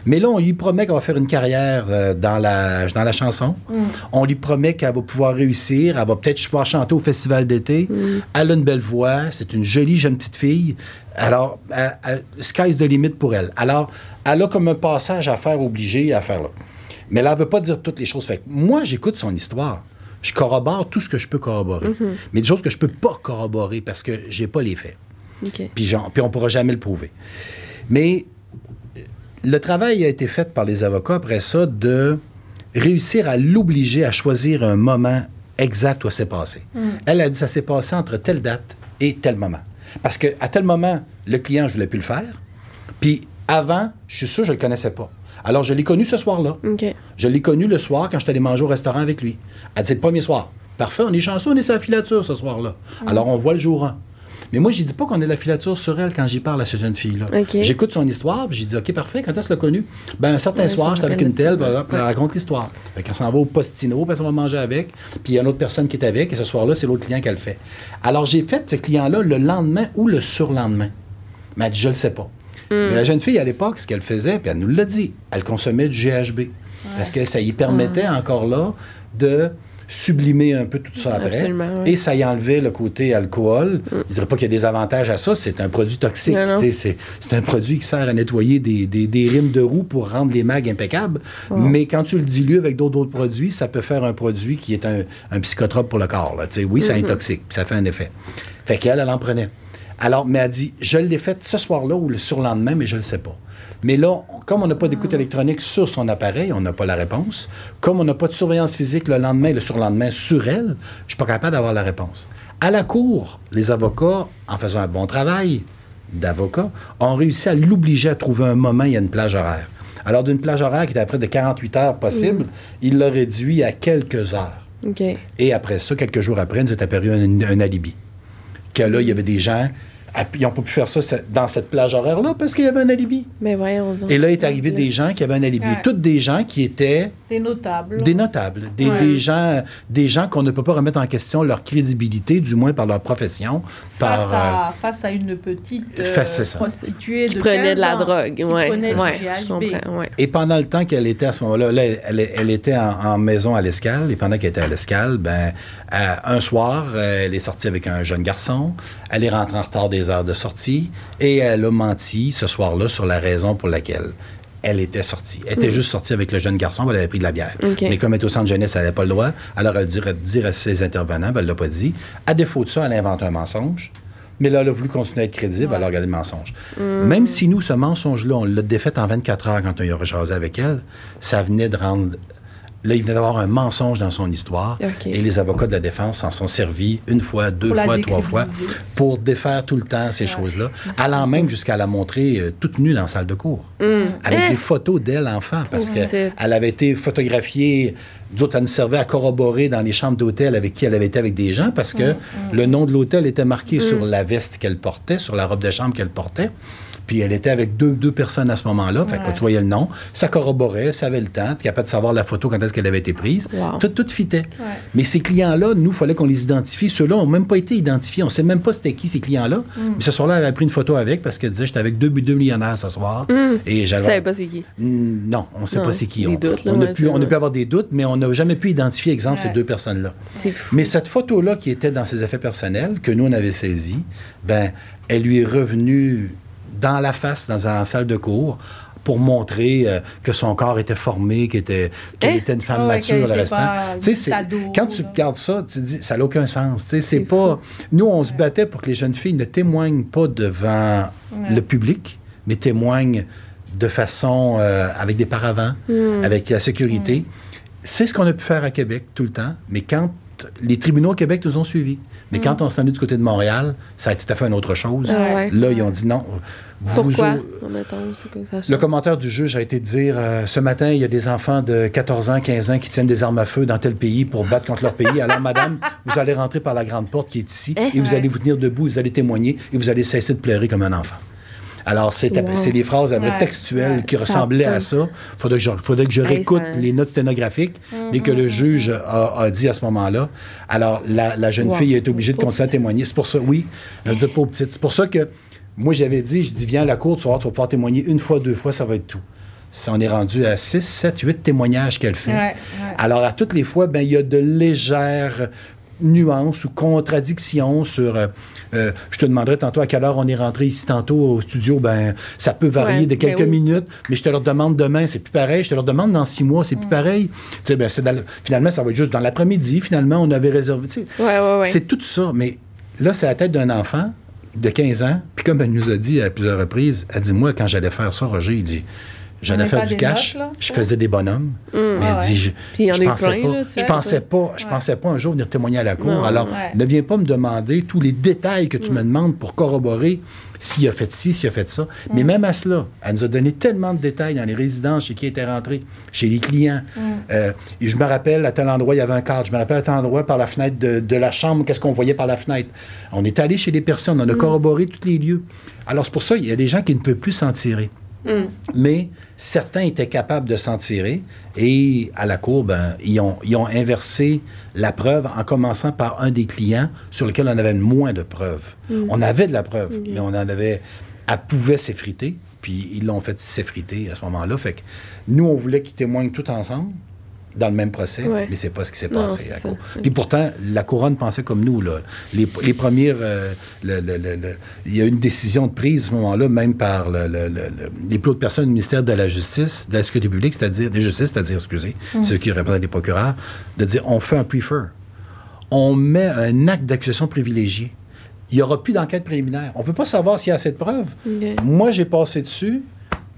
Mais là, on lui promet qu'elle va faire une carrière euh, dans, la, dans la chanson. On lui promet qu'elle va pouvoir réussir. Elle va peut-être pouvoir chanter au festival d'été. Elle a une belle voix. C'est une jolie jeune petite fille. Alors, elle- elle- sky's the limit pour elle. Alors, elle a comme un passage à faire obligé à faire là. Mais elle ne veut pas dire toutes les choses. Fait que moi, j'écoute son histoire. Je corrobore tout ce que je peux corroborer. Mais des choses que je peux pas corroborer parce que j'ai pas les faits. Puis, genre, puis on pourra jamais le prouver. Mais euh, le travail a été fait par les avocats après ça de réussir à l'obliger à choisir un moment exact où ça s'est passé. Elle a dit ça s'est passé entre telle date et tel moment. Parce qu'à tel moment, le client, je voulais plus le faire. Puis avant, je suis sûr que je le connaissais pas. Alors, je l'ai connu ce soir-là. Je l'ai connu le soir quand je suis allé manger au restaurant avec lui. Elle dit le premier soir. Parfait, on est chanceux, on est la filature ce soir-là. Alors, on voit le jour 1. Mais moi, je dis pas qu'on est la filature sur elle quand j'y parle à cette jeune fille-là. J'écoute son histoire, puis j'ai dit, OK, parfait, quand est-ce qu'elle l'a connu? Ben, un certain Ouais, je soir, j'étais avec une telle, ouais. puis elle raconte l'histoire. Fait qu'elle s'en va au postino, puis elle s'en va manger avec, puis il y a une autre personne qui est avec, et ce soir-là, c'est l'autre client qu'elle fait. Alors, j'ai fait ce client-là le lendemain ou le surlendemain. Mais elle dit, je le sais pas. Mais la jeune fille, à l'époque, ce qu'elle faisait, puis elle nous l'a dit, elle consommait du GHB. Parce que ça y permettait encore là de sublimer un peu tout ça après. Et ça y enlevait le côté alcool. Je ne dirais pas qu'il y a des avantages à ça, c'est un produit toxique. C'est un produit qui sert à nettoyer des, des, des rimes de roue pour rendre les mags impeccables. Mais quand tu le dilues avec d'autres produits, ça peut faire un produit qui est un, un psychotrope pour le corps. là. Tu sais, Oui, c'est intoxique, puis ça fait un effet. Fait qu'elle, elle en prenait. Alors, mais elle dit, je l'ai fait ce soir-là ou le surlendemain, mais je ne le sais pas. Mais là, comme on n'a pas d'écoute électronique sur son appareil, on n'a pas la réponse. Comme on n'a pas de surveillance physique le lendemain et le surlendemain sur elle, je ne suis pas capable d'avoir la réponse. À la cour, les avocats, en faisant un bon travail d'avocat, ont réussi à l'obliger à trouver un moment et une plage horaire. Alors, d'une plage horaire qui était à près de 48 heures possible, il l'a réduit à quelques heures. Et après ça, quelques jours après, il nous est apparu un, un alibi. Que là, il y avait des gens Ils n'ont pas pu faire ça dans cette plage horaire-là parce qu'il y avait un alibi. Mais voyons donc. Et là, est arrivé des gens qui avaient un alibi. Ouais. Toutes des gens qui étaient Des notables. des notables, des, Ouais. des gens, des gens qu'on ne peut pas remettre en question leur crédibilité, du moins par leur profession, par face, à, face à une petite euh, Face, ça. prostituée Qui de prenait 15 de la ans, drogue. qui ouais, prenait du. Et pendant le temps qu'elle était à ce moment-là, là, elle, elle- était en, en maison à l'escale. Et pendant qu'elle était à l'escale, ben, euh, un soir, euh, elle est sortie avec un jeune garçon. Elle est rentrée en retard des heures de sortie. Et elle a menti ce soir-là sur la raison pour laquelle elle était sortie. Elle était juste sortie avec le jeune garçon, elle avait pris de la bière. Hmm. Mais comme elle était au centre jeunesse, elle n'avait pas le droit. Alors elle dû dire à ses intervenants, ben, elle ne l'a pas dit. À défaut de ça, elle invente un mensonge. Mais là, elle a voulu continuer à être crédible, elle a regardé le mensonge. Hmm. Même si nous, ce mensonge-là, on l'a défait en 24 heures quand on y a rejasé avec elle, ça venait de rendre. Là, il venait d'avoir un mensonge dans son histoire. Et les avocats de la défense s'en sont servis une fois, deux fois, trois fois, pour défaire tout le temps ces choses-là, allant même jusqu'à la montrer euh, toute nue dans la salle de cours, avec Eh! des photos d'elle enfant, parce qu'elle avait été photographiée. D'autres, elle nous servait à corroborer dans les chambres d'hôtel avec qui elle avait été avec des gens, parce que le nom de l'hôtel était marqué sur la veste qu'elle portait, sur la robe de chambre qu'elle portait. Puis elle était avec deux, deux personnes à ce moment-là. Fait que Ouais. tu voyais le nom. Ça corroborait, ça avait le temps. Tu capable de savoir la photo quand est-ce qu'elle avait été prise. Wow. Tout, tout fitait. Ouais. Mais ces clients-là, nous, il fallait qu'on les identifie. Ceux-là n'ont même pas été identifiés. On ne sait même pas c'était qui ces clients-là. Mm. Mais ce soir-là, elle avait pris une photo avec parce qu'elle disait J'étais avec deux, deux millionnaires ce soir. Et Je j'avais. savais pas c'est qui. Mm, Non, on ne sait Non, pas c'est qui. On, doutes, là, on a ouais, pu, c'est on a vrai. pu avoir des doutes, mais on n'a jamais pu identifier, exemple, ces deux personnes-là. Mais cette photo-là qui était dans ses effets personnels, que nous, on avait saisie, ben, elle lui est revenue dans la face, dans la salle de cours, pour montrer euh, que son corps était formé, qu'elle était, Hein? était une femme Ah mature, le restant. quand tu regardes ça, tu dis, ça n'a aucun sens. C'est pas... Nous, on se battait pour que les jeunes filles ne témoignent pas devant Ouais. le public, mais témoignent de façon... euh, avec des paravents, Hmm. avec la sécurité. C'est ce qu'on a pu faire à Québec tout le temps, mais quand les tribunaux au Québec nous ont suivis. Mais quand on s'est rendu du côté de Montréal, ça a été tout à fait une autre chose. Ah ouais. Là, ils ont dit non. vous Pourquoi? au- Mettons, c'est que ça le commentaire du juge a été de dire euh, ce matin, il y a des enfants de 14 ans, 15 ans qui tiennent des armes à feu dans tel pays pour battre contre leur pays. Alors, madame, vous allez rentrer par la grande porte qui est ici Hein? et vous allez vous tenir debout, vous allez témoigner et vous allez cesser de pleurer comme un enfant. Alors, c'est Wow. des phrases Ouais. textuelles Ouais. qui ressemblaient à ça. Faudrait que je, faudrait que je Hey, réécoute ça- les notes sténographiques, mais que le juge a, a dit à ce moment-là. Alors, la, la jeune Wow. fille été obligée de continuer à témoigner. C'est pour ça, oui, je veux dire, pauvre petite. C'est pour ça que moi, j'avais dit, je dis, viens à la cour, tu vas, tu vas pouvoir témoigner une fois, deux fois, ça va être tout. Ça, on est rendu à 6, 7, 8 témoignages qu'elle fait. Ouais, ouais. Alors, à toutes les fois, ben, il y a de légères nuances ou contradictions sur... euh, euh, je te demanderai tantôt à quelle heure on est rentré ici tantôt au studio. Ben, ça peut varier Ouais, de quelques ben oui. minutes, mais je te le demande demain, c'est plus pareil. Je te le demande dans six mois, c'est Mm. plus pareil. Tu sais, ben, dans finalement, ça va être juste dans l'après-midi. Finalement, on avait réservé... tu sais, Ouais, ouais, ouais. c'est tout ça, mais là, c'est la tête d'un enfant de 15 ans. Puis comme elle nous a dit à plusieurs reprises, elle dit, moi, quand j'allais faire ça, Roger, il dit, j'allais faire du des cash, notes, je faisais des bonhommes. Mais Ah elle dit, ouais. je, il je pensais plein, pas, là, je sais. pensais pas, je Ouais. pensais pas un jour venir témoigner à la cour. Non. Alors, Ouais. ne viens pas me demander tous les détails que tu Mm. me demandes pour corroborer s'il a fait ci, s'il a fait ça. Mm. Mais même à cela, elle nous a donné tellement de détails dans les résidences chez qui elle était rentrée, chez les clients. Mm. Euh, et je me rappelle, à tel endroit, il y avait un cadre. Je me rappelle, à tel endroit, par la fenêtre de, de la chambre, qu'est-ce qu'on voyait par la fenêtre. On est allé chez les personnes, on a corroboré tous les lieux. Alors, c'est pour ça qu'il y a des gens qui ne peuvent plus s'en tirer. Mm. Mais certains étaient capables de s'en tirer et à la cour, ben, ils, ont, ils ont inversé la preuve en commençant par un des clients sur lequel on avait moins de preuves. On avait de la preuve, mais on en avait. Elle pouvait s'effriter, puis ils l'ont fait s'effriter à ce moment-là. Fait que nous, on voulait qu'ils témoignent tout ensemble dans le même procès, Ouais. mais c'est pas ce qui s'est passé. à cour. Puis pourtant, la couronne pensait comme nous. Là. Les, les premières, euh, le- le- le- le- il y a eu une décision de prise à ce moment-là, même par le- le- le- le- les plus hautes personnes du ministère de la Justice, de la Sécurité publique, c'est-à-dire des justices, c'est-à-dire, excusez, ceux qui représentent les procureurs, de dire on fait un prefer. On met un acte d'accusation privilégié. Il n'y aura plus d'enquête préliminaire. On ne veut pas savoir s'il y a assez de preuves. Moi, j'ai passé dessus.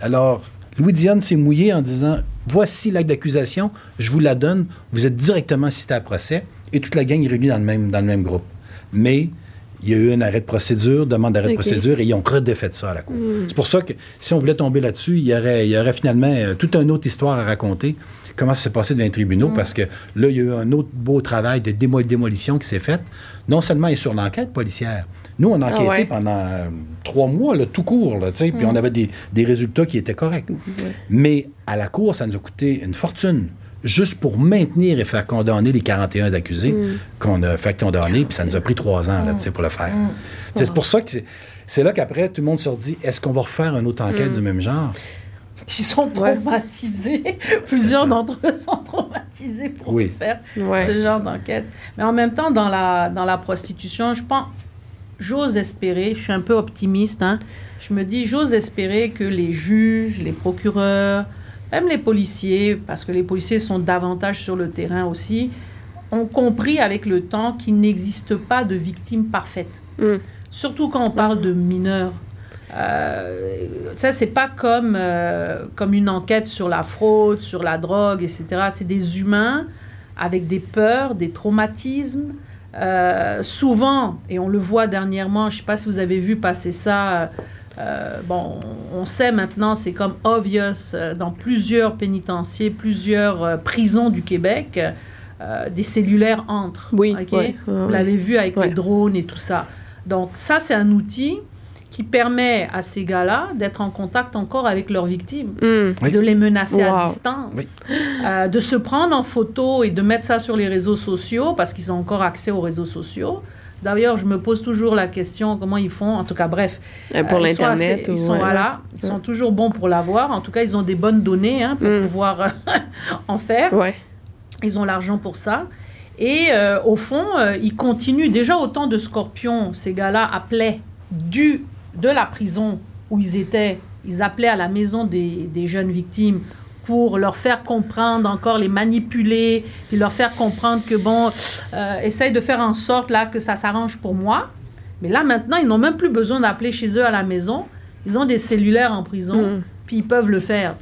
Alors, Louis Diane s'est mouillé en disant Voici l'acte d'accusation, je vous la donne, vous êtes directement cité à procès, et toute la gang est réunie dans le même, dans le même groupe. Mais il y a eu un arrêt de procédure, demande d'arrêt de procédure, et ils ont redéfait ça à la Cour. C'est pour ça que si on voulait tomber là-dessus, il y aurait, il y aurait finalement euh, toute une autre histoire à raconter. Comment ça s'est passé dans les tribunaux, parce que là, il y a eu un autre beau travail de démo- démolition qui s'est fait. Non seulement sur l'enquête policière, Nous, on a enquêté Ah ouais. pendant euh, trois mois, là, tout court, là, tu sais, puis on avait des, des résultats qui étaient corrects. Mais à la Cour, ça nous a coûté une fortune juste pour maintenir et faire condamner les 41 accusés qu'on a fait condamner, puis ça nous a pris trois ans là, tu sais, pour le faire. C'est pour ça que c'est- là qu'après, tout le monde se redit, est-ce qu'on va refaire une autre enquête du même genre? Qui sont Ouais. traumatisés. *laughs* Plusieurs d'entre eux sont traumatisés pour Oui. faire Ouais. ce genre d'enquête. Mais en même temps, dans la, dans la prostitution, je pense, j'ose espérer, je suis un peu optimiste, hein, je me dis, j'ose espérer que les juges, les procureurs, même les policiers, parce que les policiers sont davantage sur le terrain aussi, ont compris avec le temps qu'il n'existe pas de victime parfaite. Mm. Surtout quand on parle de mineurs. Euh, ça, c'est pas comme, euh, comme une enquête sur la fraude, sur la drogue, etc. C'est des humains avec des peurs, des traumatismes. Euh, souvent, et on le voit dernièrement, je ne sais pas si vous avez vu passer ça, euh, euh, bon, on sait maintenant, c'est comme obvious, euh, dans plusieurs pénitenciers, plusieurs prisons du Québec, des cellulaires entrent. Oui, ok? ouais, ouais, Vous ouais. l'avez vu avec Ouais. les drones et tout ça. Donc ça, c'est un outil qui permet à ces gars-là d'être en contact encore avec leurs victimes Mm. Oui. de les menacer à distance, Oui. euh, de se prendre en photo et de mettre ça sur les réseaux sociaux parce qu'ils ont encore accès aux réseaux sociaux. D'ailleurs, je me pose toujours la question comment ils font. En tout cas, bref. Euh, Pour euh, ils sont l'Internet. assez- Ils sont, ouais. voilà, ils sont toujours bons pour l'avoir. En tout cas, ils ont des bonnes données hein, pour Mm. pouvoir *laughs* en faire. Ouais. Ils ont l'argent pour ça. Et euh, au fond, euh, ils continuent. Déjà, autant de scorpions, ces gars-là appelaient du, de la prison où ils étaient, ils appelaient à la maison des, des jeunes victimes pour leur faire comprendre, encore les manipuler, puis leur faire comprendre que, bon, euh, essaye de faire en sorte là que ça s'arrange pour moi. Mais là, maintenant, ils n'ont même plus besoin d'appeler chez eux à la maison. Ils ont des cellulaires en prison Mm. puis ils peuvent le faire.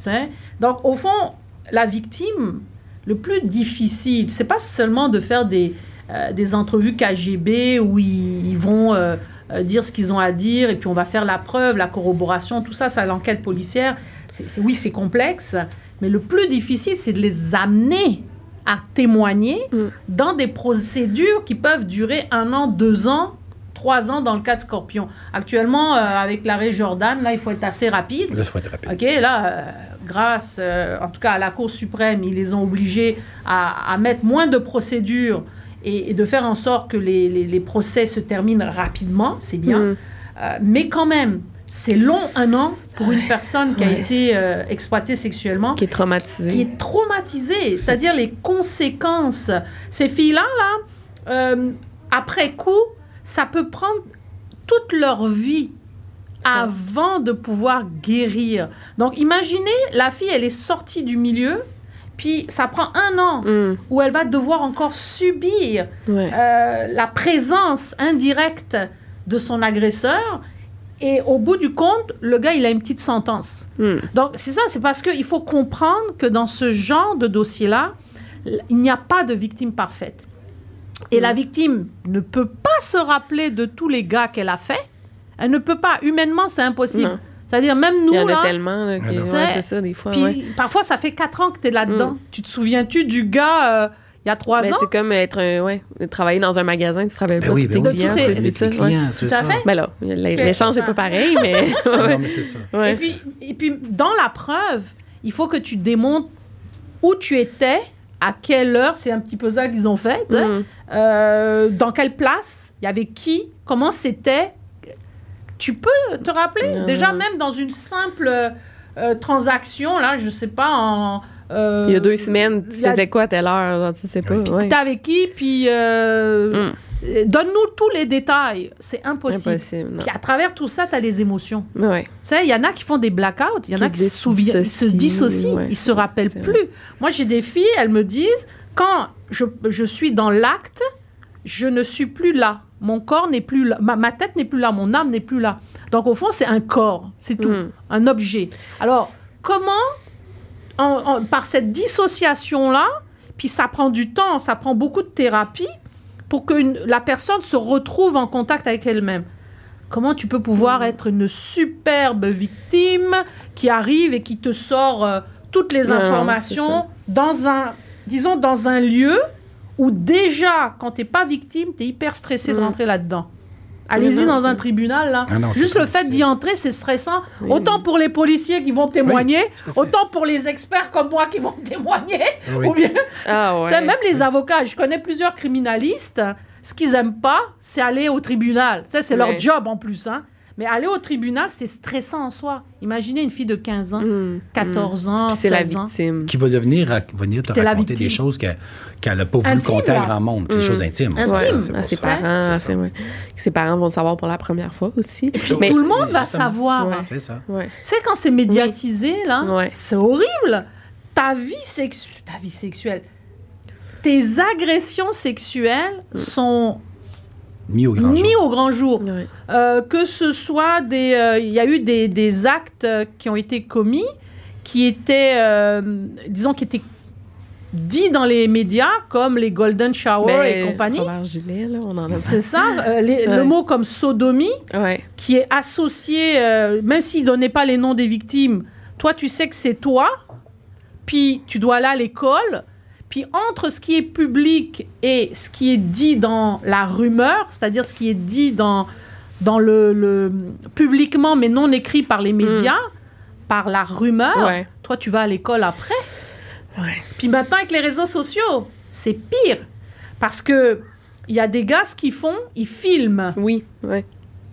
Donc, au fond, la victime, le plus difficile, c'est pas seulement de faire des, euh, des entrevues KGB où ils, ils vont euh, euh, dire ce qu'ils ont à dire et puis on va faire la preuve, la corroboration, tout ça, c'est l'enquête policière. C'est, c'est- oui, c'est complexe, mais le plus difficile, c'est de les amener à témoigner Mm. dans des procédures qui peuvent durer un an, deux ans, trois ans dans le cas de Scorpion. Actuellement, euh, avec l'arrêt Jordan, là, il faut être assez rapide. Il faut être rapide. OK, là, euh, grâce, euh, en tout cas, à la Cour suprême, ils les ont obligés à, à mettre moins de procédures et, et de faire en sorte que les, les- les procès se terminent rapidement, c'est bien. Mm. Euh, mais quand même, c'est long, un an, pour une personne qui a été euh, exploitée sexuellement Qui est traumatisé. qui est traumatisée, c'est-à-dire les conséquences. Ces filles-là, là, euh, après coup, ça peut prendre toute leur vie avant de pouvoir guérir. Donc imaginez, la fille, elle est sortie du milieu, puis ça prend un an Mm. où elle va devoir encore subir Ouais. euh, la présence indirecte de son agresseur. Et au bout du compte, le gars, il a une petite sentence. Mm. Donc, c'est ça, c'est parce qu'il faut comprendre que dans ce genre de dossier-là, il n'y a pas de victime parfaite. Et Mm. la victime ne peut pas se rappeler de tous les gars qu'elle a fait. Elle ne peut pas. Humainement, c'est impossible. C'est-à-dire, même Il nous, y en a tellement. Là, qui- ouais, C'est- ça, des fois. puis ouais. parfois, ça fait quatre ans que tu es là-dedans. Mm. Tu te souviens-tu du gars, euh, il y a trois Ben, ans? c'est comme être un, ouais, travailler dans un magasin, tu te rappelles Ben pas oui, tes ben oui. clients, c'est ça. les ouais. clients, à ça. fait. Ben là, l'échange n'est pas pareil, mais. *laughs* Non, *laughs* ouais. mais c'est ça. Ouais. Et, puis, et puis, dans la preuve, il faut que tu démontres où tu étais, à quelle heure, c'est un petit peu ça qu'ils ont fait, hein. Mm. Euh, dans quelle place, il y avait qui, comment c'était. Tu peux te rappeler. Déjà, même dans une simple euh, transaction, là, je sais pas, en. euh, Il y a deux semaines, tu a- faisais quoi à telle heure? Genre, tu sais pas. Oui. ouais. T'étais avec qui, puis. euh, Mm. euh, Donne-nous tous les détails. C'est impossible. Puis à travers tout ça, tu as les émotions. Ouais. Tu sais, il y en a qui font des blackouts, il y en Qui a qui se souviennent, ils se dissocient, ouais. ils se rappellent plus. Moi, j'ai des filles, elles me disent, quand je, je suis dans l'acte, je ne suis plus là. Mon corps n'est plus là, ma, ma tête n'est plus là, mon âme n'est plus là. Donc, au fond, c'est un corps, c'est tout, Mm. un objet. Alors, comment, en- en- par cette dissociation-là, puis ça prend du temps, ça prend beaucoup de thérapie pour que une- la personne se retrouve en contact avec elle-même? Comment tu peux pouvoir Mm. être une superbe victime qui arrive et qui te sort euh, toutes les non, informations dans un, disons, dans un lieu où déjà, quand tu n'es pas victime, tu es hyper stressé de Mm. rentrer là-dedans. Allez-y Non, dans un tribunal, là. Ah non, Juste le fait d'y entrer, c'est stressant. Oui. Autant pour les policiers qui vont témoigner, autant pour les experts comme moi qui vont *laughs* témoigner. Oui. Ou bien, Ah *laughs* ouais. même les avocats, je connais plusieurs criminalistes, ce qu'ils aiment pas, c'est aller au tribunal. Ça, c'est leur job en plus, hein. Mais aller au tribunal, c'est stressant en soi. Imaginez une fille de 15 ans, Mm, 14 mm. ans, Puis c'est la 16 ans. Qui va devenir, va venir te raconter des choses qu'elle qu'elle n'a pas voulu conter à grand monde. puis Des choses intimes. Intime. C'est- Ouais, à ses ça. parents, C'est c'est ça. ouais. Ses parents vont le savoir pour la première fois aussi. Puis Mais- Tout le monde va savoir. Ouais. hein. C'est ça. Ouais. Tu sais, quand c'est médiatisé, là, Ouais. c'est horrible. Ta vie, sexu- ta vie sexuelle, tes agressions sexuelles sont Mis au grand jour. au grand jour. Ouais. Euh, que ce soit des... euh, Il y a eu des, des actes euh, qui ont été commis, qui étaient, euh, disons, qui étaient dits dans les médias, comme les Golden Shower Ben, et compagnie. Robert Gillet, là, on en a C'est ça, euh, les- Ouais. le mot comme sodomie, Ouais. qui est associé, euh, même s'il ne donnait pas les noms des victimes, toi, tu sais que c'est toi, puis tu dois aller à l'école, puis entre ce qui est public et ce qui est dit dans la rumeur, c'est-à-dire ce qui est dit dans, dans le, le- publiquement, mais non écrit par les médias, par la rumeur, Ouais. toi, tu vas à l'école après. Ouais. Puis maintenant, avec les réseaux sociaux, c'est pire. Parce que il y a des gars, ce qu'ils font, ils filment Oui, ouais.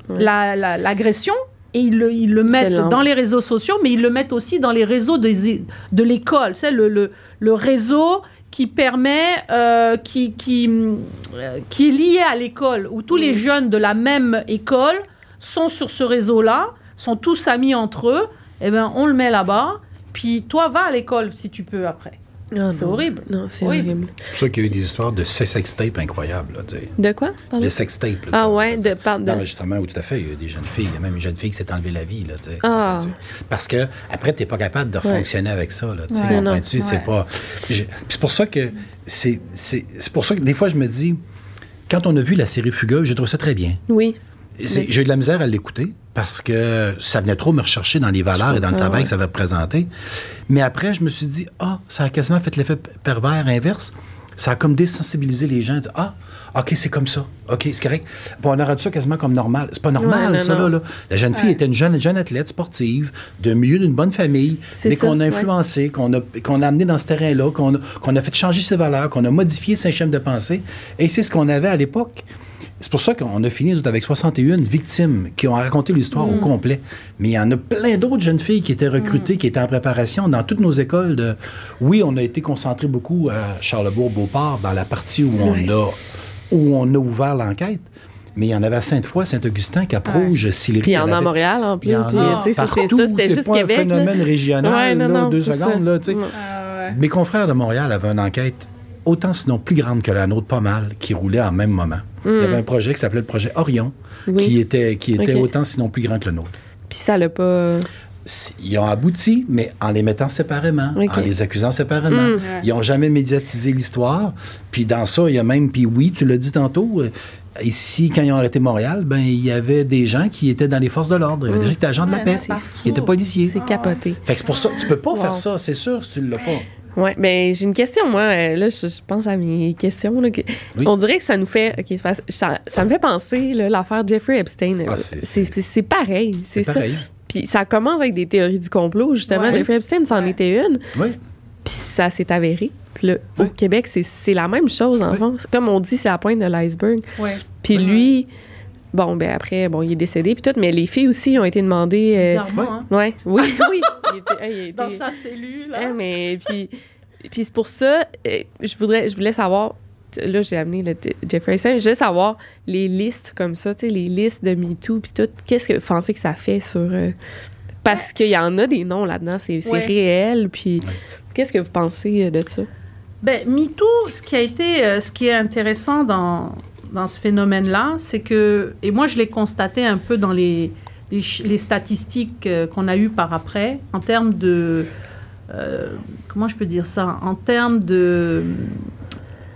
Ouais. la- la- l'agression et ils le, ils le mettent dans les réseaux sociaux, mais ils le mettent aussi dans les réseaux des- de l'école. C'est le, le, le réseau qui permet, euh, qui, qui, euh, qui est lié à l'école, où tous les Mm. jeunes de la même école sont sur ce réseau-là, sont tous amis entre eux. Eh ben, on le met là-bas. Puis toi, va à l'école si tu peux après. Ah, C'est non. horrible. Non, c'est Horrible. horrible. C'est pour ça qu'il y a eu des histoires de sextape incroyables. Là, tu sais. De quoi? pardon? Le sextape. là, Ah ouais, de, par, de- D'enregistrement, oui, tout à fait. Il y a des jeunes filles. Il y a même une jeune fille qui s'est enlevée la vie. Là, tu sais. Ah. Parce que après, tu n'es pas capable de Ouais. fonctionner avec ça. Là, tu sais, Ouais. comprends-tu? Non, C'est ouais. pas. je- C'est pour ça que. C'est c'est- c'est pour ça que des fois, je me dis. Quand on a vu la série Fugueuse, j'ai trouvé ça très bien. Oui. Mais- J'ai eu de la misère à l'écouter parce que ça venait trop me rechercher dans les valeurs et dans le Ah, travail ouais. que ça va représenter. Mais après, je me suis dit, ah, ça a quasiment fait l'effet pervers inverse. Ça a comme désensibilisé les gens. Ah, OK, c'est comme ça. OK, c'est correct. Bon, on aura dit ça quasiment comme normal. C'est pas normal, Ouais, non, ça, non. là, là. La jeune fille Ouais. était une jeune, jeune athlète sportive, d'un milieu d'une bonne famille, mais qu'on a influencé, qu'on a, qu'on a amené dans ce terrain-là, qu'on a, qu'on a fait changer ses valeurs, qu'on a modifié ses schèmes de pensée. Et c'est ce qu'on avait à l'époque. C'est pour ça qu'on a fini avec 61 victimes qui ont raconté l'histoire Mm. au complet. Mais il y en a plein d'autres jeunes filles qui étaient recrutées, qui étaient en préparation dans toutes nos écoles. De... Oui, on a été concentré beaucoup à Charlebourg-Beauport, dans la partie où on, Ouais. a, où on a ouvert l'enquête. Mais il y en avait à Sainte-Foy, Saint-Augustin, Caprouge, Sillery. Puis il y en avait- a à Montréal, en plus. en c'était juste pas Québec. un là. phénomène régional, Ouais, non, là, non, deux secondes. Là, sais. Ouais. Mes confrères de Montréal avaient une enquête autant sinon plus grande que la nôtre, pas mal, qui roulait en même moment. Il y avait un projet qui s'appelait le projet Orion, Hmm. Oui. qui était, qui était autant sinon plus grand que le nôtre. Puis ça l'a pas. C- Ils ont abouti, mais en les mettant séparément, en les accusant séparément. Mm. Ils n'ont jamais médiatisé l'histoire. Puis dans ça, il y a même, puis oui, tu l'as dit tantôt, euh, ici, quand ils ont arrêté Montréal, ben il y avait des gens qui étaient dans les forces de l'ordre. Il y avait des gens qui étaient agents de la paix, qui étaient policiers. C'est capoté. Fait que c'est pour ça, tu peux pas Wow. faire ça, c'est sûr, si tu l'as pas. Ouais, mais j'ai une question, moi. euh, Là, je, je pense à mes questions. là, que- Oui. On dirait que ça nous fait. Ça, ça me fait penser, l'affaire Jeffrey Epstein. Ah, c'est- pareil. C'est ça. Puis ça commence avec des théories du complot, justement. Ouais. Jeffrey Epstein, c'en Ouais. était une. Oui. Puis ça s'est avéré. Puis là, au Oui. Québec, c'est la même chose, en Oui. fond. Comme on dit, c'est la pointe de l'iceberg. Puis Ouais, lui, bon, ben après, bon, il est décédé, puis tout, mais les filles aussi ont été demandées. euh, Bizarrement, hein. ouais, oui, *laughs* oui. Il était- hey, il a Dans sa cellule, là. Hein, mais puis, puis c'est pour ça, euh, je voudrais, je voulais savoir. Là, j'ai amené le Epstein. Je voulais savoir les listes comme ça, tu sais, les listes de MeToo, puis tout. Qu'est-ce que vous pensez que ça fait sur. euh, parce qu'il y en a des noms là-dedans, c'est réel. Puis, qu'est-ce que vous pensez euh, de ça? Ben, MeToo, ce qui a été, euh, ce qui est intéressant dans, dans ce phénomène-là, c'est que, et moi je l'ai constaté un peu dans les, les, statistiques euh, qu'on a eues par après, en termes de, euh, comment je peux dire ça, en termes de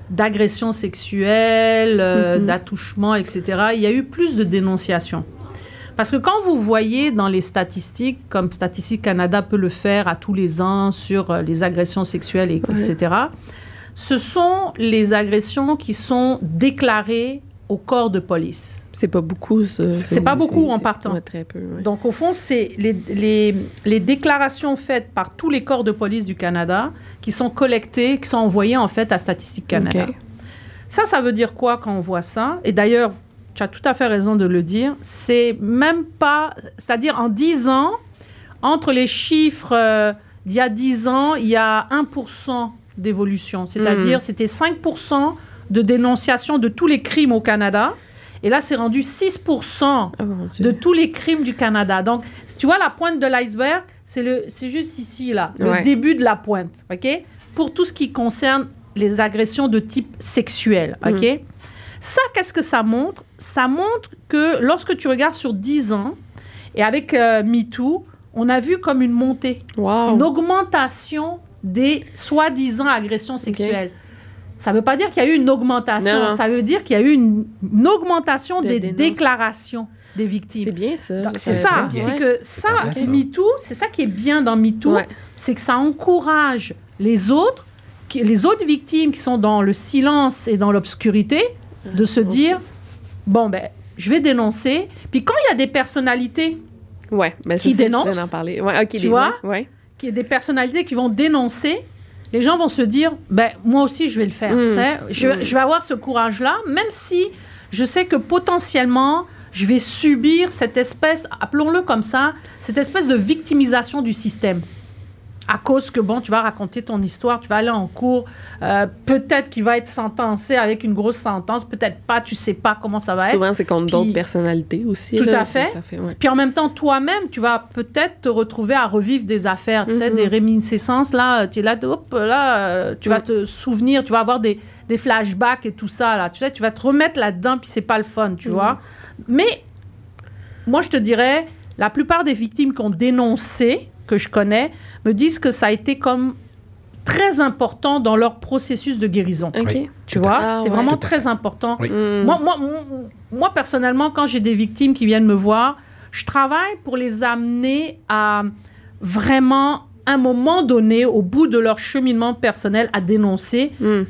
d'agression sexuelle, euh, Mhm. d'attouchement, etc., il y a eu plus de dénonciations. Parce que quand vous voyez dans les statistiques, comme Statistique Canada peut le faire à tous les ans sur les agressions sexuelles, et, Ouais. etc., ce sont les agressions qui sont déclarées au corps de police. C'est pas beaucoup. C'est pas beaucoup en partant. Très peu. ouais. Donc, au fond, c'est les, les, les déclarations faites par tous les corps de police du Canada qui sont collectées, qui sont envoyées en fait à Statistique Canada. Ça, ça veut dire quoi quand on voit ça? Et d'ailleurs, tu as tout à fait raison de le dire. C'est même pas. C'est-à-dire, en 10 ans, entre les chiffres euh, d'il y a 10 ans, il y a 1% d'évolution. C'est-à-dire, c'était 5% de dénonciation de tous les crimes au Canada. Et là, c'est rendu 6% Oh mon Dieu. de tous les crimes du Canada. Donc, si tu vois la pointe de l'iceberg, c'est juste ici là, le Ouais. début de la pointe, ok? Pour tout ce qui concerne les agressions de type sexuel, ok? Ça, qu'est-ce que ça montre? Ça montre que lorsque tu regardes sur 10 ans et avec euh, MeToo, on a vu comme une montée, Wow. une augmentation des soi-disant agressions sexuelles. Ça ne veut pas dire qu'il y a eu une augmentation, Non, non. ça veut dire qu'il y a eu une, une augmentation De des dénonce. déclarations des C'est victimes. bien ça. C'est ça, c'est Ouais. que ça, complet, ça. MeToo, c'est ça qui est bien dans MeToo, Ouais. c'est que ça encourage les autres, qui- les autres victimes qui sont dans le silence et dans l'obscurité, de se dire, bon, ben, je vais dénoncer. Puis quand il y a des personnalités Ouais, ben, Qui c'est ça, je dénonce. viens d'en parler. Ouais, ok, Tu vois? Ouais. Qui des personnalités qui vont dénoncer, les gens vont se dire, ben moi aussi je vais le faire. Mm. tu sais. Je, Mm. je vais avoir ce courage-là, même si je sais que potentiellement je vais subir cette espèce, appelons-le comme ça, cette espèce de victimisation du système. À cause que, bon, tu vas raconter ton histoire, tu vas aller en cours, euh, peut-être qu'il va être sentencé avec une grosse sentence, peut-être pas, tu sais pas comment ça va être. Souvent, c'est contre d'autres personnalités aussi. Tout là, à fait. Ça fait ouais. Puis en même temps, toi-même, tu vas peut-être te retrouver à revivre des affaires, tu sais, Mhm. des réminiscences. Là, tu es là, hop, là, euh, tu vas Mm. te souvenir, tu vas avoir des, des flashbacks et tout ça, là. Tu sais, tu vas te remettre là-dedans, puis c'est pas le fun, tu Mhm. vois. Mais moi, je te dirais, la plupart des victimes qui ont dénoncé, que je connais, me disent que ça a été comme très important dans leur processus de guérison. Tu vois. Ah, c'est ouais. vraiment très important. Oui. Mm. Moi, moi, moi, moi, personnellement, quand j'ai des victimes qui viennent me voir, je travaille pour les amener à vraiment, à un moment donné, au bout de leur cheminement personnel, à dénoncer. Mm.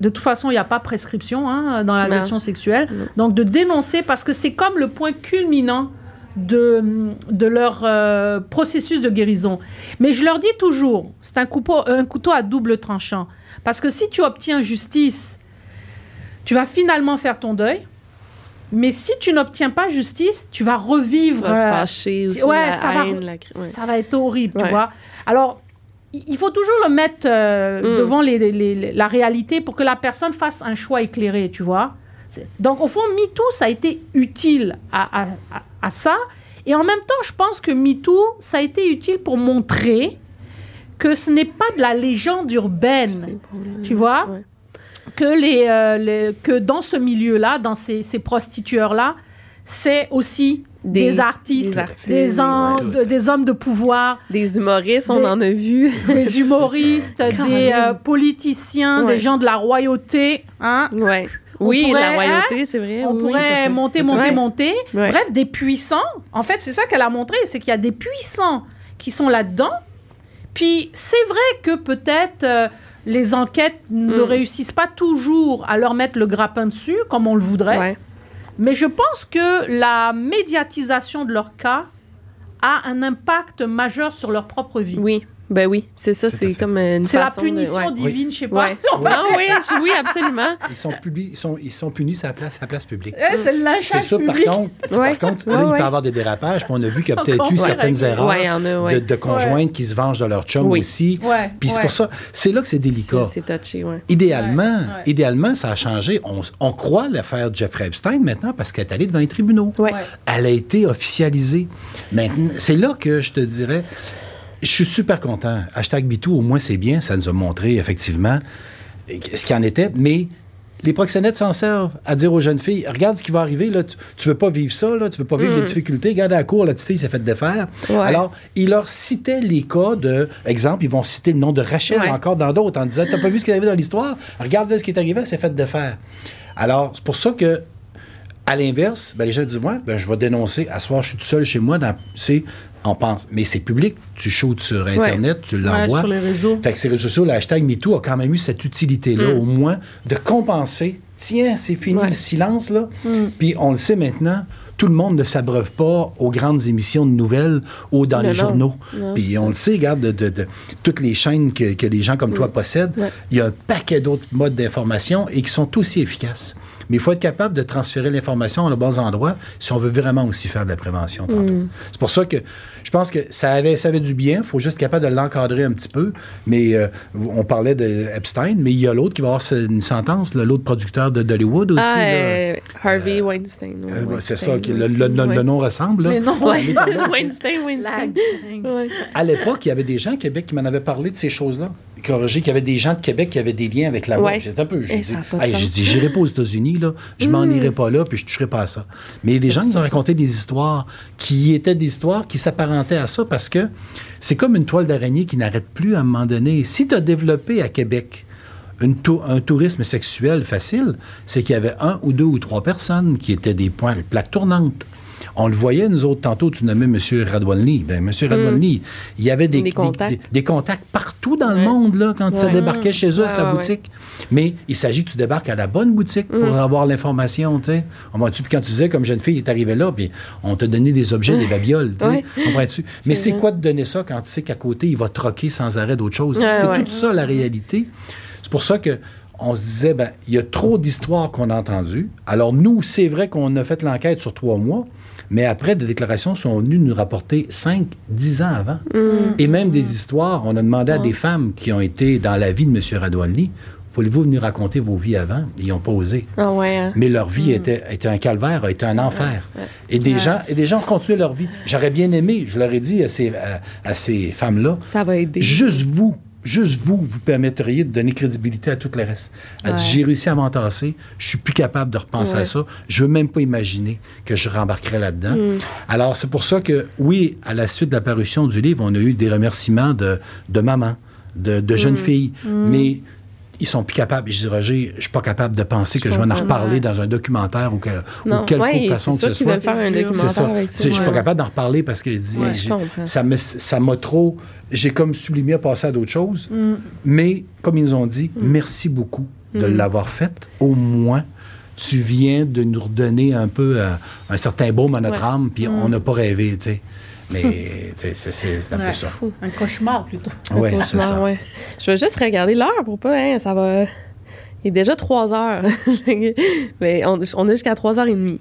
De toute façon, il n'y a pas prescription hein, dans l'agression sexuelle. Non. Donc, de dénoncer parce que c'est comme le point culminant de, de leur euh, processus de guérison. Mais je leur dis toujours, c'est un couteau, un couteau à double tranchant. Parce que si tu obtiens justice, tu vas finalement faire ton deuil. Mais si tu n'obtiens pas justice, tu vas Tu revivre. vas te fâcher aussi. ouais, la ça va- haine, la cri- ouais. ça va être horrible, tu vois. Alors, il faut toujours le mettre euh, Mm. devant les- les- les- la réalité pour que la personne fasse un choix éclairé, tu vois. Donc, au fond, MeToo, ça a été utile à, à- à- à ça. Et en même temps, je pense que MeToo, ça a été utile pour montrer que ce n'est pas de la légende urbaine tu vois Ouais. que, les, euh, les- que dans ce milieu-là, dans ces, ces prostitueurs-là, c'est aussi des, Des- artistes, des artistes, des, en- ouais. de- des hommes de pouvoir, Des humoristes, on Des- en a vu. des humoristes, *laughs* des euh, politiciens, Ouais. des gens de la royauté. Hein? Ouais. Oui, pourrait, la royauté, c'est vrai. On oui, pourrait monter, monter, monter. Ouais. Bref, des puissants. En fait, c'est ça qu'elle a montré, c'est qu'il y a des puissants qui sont là-dedans. Puis c'est vrai que peut-être euh, les enquêtes ne Mm. réussissent pas toujours à leur mettre le grappin dessus comme on le voudrait. Ouais. Mais je pense que la médiatisation de leur cas a un impact majeur sur leur propre vie. Oui, ben oui, c'est ça, à c'est comme une C'est la de- punition ouais. divine, je sais pas. Ouais. Va *laughs* Ah oui, oui, absolument. Ils sont, publi- ils sont, ils sont punis sur la place, la place publique. Eh, C'est le C'est ça, par contre, Ouais. par contre Ouais, là, il peut y avoir des dérapages. Puis on a vu qu'il y a peut-être eu ouais. certaines erreurs a, de, de conjointes qui se vengent de leur chum Oui. aussi. Ouais, Puis c'est pour ça, c'est là que c'est délicat. C'est touché, ouais. Idéalement, idéalement, ça a changé. On, on croit l'affaire Jeffrey Epstein maintenant parce qu'elle est allée devant les tribunaux. Elle a été officialisée. Maintenant, c'est là que je te dirais, je suis super content. Hashtag MeToo, au moins c'est bien, ça nous a montré effectivement ce qu'il en était, mais les proxénètes s'en servent à dire aux jeunes filles, regarde ce qui va arriver, là, tu, tu veux pas vivre ça, là, tu veux pas vivre les difficultés, regarde à la cour, la petite fille s'est fait défaire. Mm. Ouais. Alors, ils leur citaient les cas de, exemple, ils vont citer le nom de Rachel Ouais. encore dans d'autres en disant, t'as pas vu ce qui est arrivé dans l'histoire, regarde ce qui est arrivé, elle s'est fait défaire. Alors, c'est pour ça que à l'inverse, ben, les gens disent Ouais, ben, je vais dénoncer. À ce soir, je suis tout seul chez moi. Dans, c'est On pense. Mais c'est public. Tu shootes sur Internet, tu l'envoies. Ouais, sur les réseaux. Fait que ces réseaux sociaux, le hashtag MeToo a quand même eu cette utilité-là, Mm. au moins, de compenser. Tiens, c'est fini Ouais. le silence, là. Mm. Puis on le sait maintenant, tout le monde ne s'abreuve pas aux grandes émissions de nouvelles ou dans les non. journaux. Non, Puis on le sait, regarde, de, de- de toutes les chaînes que, que les gens comme toi possèdent, Mm. Ouais. il y a un paquet d'autres modes d'information et qui sont aussi efficaces. Mais il faut être capable de transférer l'information aux bons endroits si on veut vraiment aussi faire de la prévention tantôt. Mm. C'est pour ça que je pense que ça avait, ça avait du bien. Il faut juste être capable de l'encadrer un petit peu. Mais euh, on parlait de Epstein, mais il y a l'autre qui va avoir une sentence, l'autre producteur de d'Hollywood aussi. Ah, là. euh, Harvey Weinstein. Euh, ouais, c'est Weinstein, ça, qui- le, le- Weinstein, le- le nom ressemble. là. Non, Ouais, *laughs* Weinstein, Weinstein. À l'époque, il y avait des gens à Québec qui m'en avaient parlé de ces choses-là. Corrigé qu'il y avait des gens de Québec qui avaient des liens avec la Ouais. J'étais un peu. J'ai dit, Hey, j'irai pas aux États-Unis, là. Je m'en irai pas là, puis je toucherai pas à ça. Mais il y a des gens qui nous ont raconté des histoires qui étaient des histoires qui s'apparentaient à ça parce que c'est comme une toile d'araignée qui n'arrête plus à un moment donné. Si tu as développé à Québec une un tourisme sexuel facile, c'est qu'il y avait un ou deux ou trois personnes qui étaient des points, plaques tournantes. On le voyait, nous autres, tantôt, tu nommais M. Radwanli. Ben, M. Radwanli, il y avait des. Des contacts. des- des contacts partout dans le monde, là, quand ça Ouais. débarquait chez eux à sa boutique. Mais il s'agit que tu débarques à la bonne boutique pour Mm. avoir l'information, tu sais. Quand tu disais, comme jeune fille, il est arrivé là, puis on t'a donné des objets, des babioles, tu. Comprends-tu? *laughs* Mais C'est quoi de donner ça quand tu sais qu'à côté, il va troquer sans arrêt d'autres choses? C'est tout ça, la réalité. C'est pour ça que on se disait, ben, il y a trop d'histoires qu'on a entendues. Alors, nous, c'est vrai qu'on a fait l'enquête sur trois mois, mais après, des déclarations sont venues nous rapporter 5, 10 ans avant. Et même des histoires, on a demandé à des femmes qui ont été dans la vie de M. Radouani, voulez-vous venir raconter vos vies avant? Ils n'ont pas osé. Ah ouais. hein. Mais leur vie était, était un calvaire, était un enfer. ouais. Et, des gens, et des gens ont continué leur vie. J'aurais bien aimé, je leur ai dit à ces, à- à ces femmes-là, Ça va aider. Juste vous, juste vous, vous permettriez de donner crédibilité à tout le reste. Ouais. J'ai réussi à m'entasser, je suis plus capable de repenser à ça. Je veux même pas imaginer que je rembarquerais là-dedans. Mm. Alors, c'est pour ça que, oui, à la suite de la parution du livre, on a eu des remerciements de, de mamans, de, de Mm. jeunes filles, mais ils sont plus capables. Je dis, Roger, je suis pas capable de penser que je vais en reparler dans un documentaire ou, que, ou Non, quelque ouais, façon que ce soit. C'est ça. avec Je suis pas capable d'en reparler parce que je dis, Ouais, je ça m'a trop. J'ai comme sublimé à passer à d'autres choses. Mm. Mais comme ils nous ont dit, merci beaucoup de l'avoir fait. Au moins, tu viens de nous redonner un peu euh, un certain baume à notre Ouais. Mm. âme, puis on n'a pas rêvé, tu sais. Mais tu sais, c'est c'est- c'est un peu ça. Un cauchemar plutôt. Ouais, Un c'est cauchemar, ça. ouais. Je vais juste regarder l'heure pour pas, hein, ça va. Il est déjà 3 heures. *laughs* Mais on, on a jusqu'à 3h30.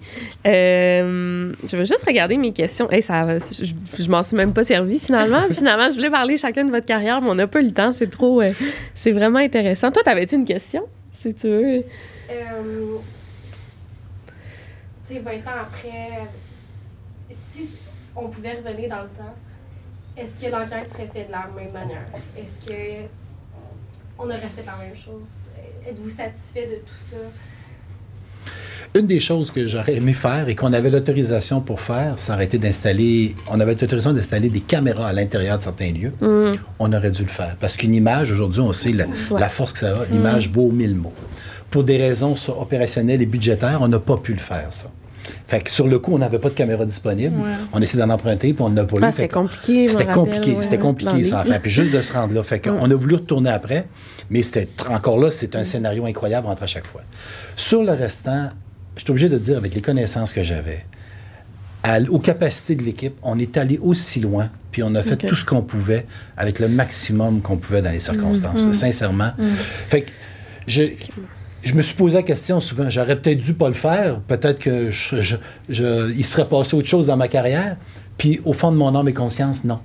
Euh, je vais juste regarder mes questions. Hey, ça, va- je, je m'en suis même pas servi finalement. *laughs* finalement, je voulais parler chacun de votre carrière, mais on n'a pas eu le temps. C'est trop. euh, c'est vraiment intéressant. Toi, t'avais-tu une question? Si tu veux? Euh, tu sais, 20 ans après, on pouvait revenir dans le temps, est-ce que l'enquête serait faite de la même manière? Est-ce que on aurait fait la même chose? Êtes-vous satisfait de tout ça? Une des choses que j'aurais aimé faire et qu'on avait l'autorisation pour faire, ça aurait été d'installer, on avait l'autorisation d'installer des caméras à l'intérieur de certains lieux. Hum, On aurait dû le faire. Parce qu'une image, aujourd'hui, on sait la, la force que ça a. L'image vaut mille mots. Pour des raisons opérationnelles et budgétaires, on n'a pas pu le faire, ça. Fait que sur le coup, on n'avait pas de caméra disponible. On essayait d'en emprunter, puis on n'a pas eu. Ah, Fait c'était compliqué, C'était compliqué, ouais, c'était compliqué ça. Puis juste de se rendre là. Fait qu'on a voulu retourner après, mais c'était encore là, c'est un scénario incroyable entre à chaque fois. Sur le restant, je suis obligé de dire, avec les connaissances que j'avais, aux capacités de l'équipe, on est allé aussi loin, puis on a fait tout ce qu'on pouvait avec le maximum qu'on pouvait dans les circonstances, sincèrement. Fait que je, je me suis posé la question souvent, j'aurais peut-être dû pas le faire, peut-être que je, je- je- il serait passé autre chose dans ma carrière, puis au fond de mon âme et conscience, non.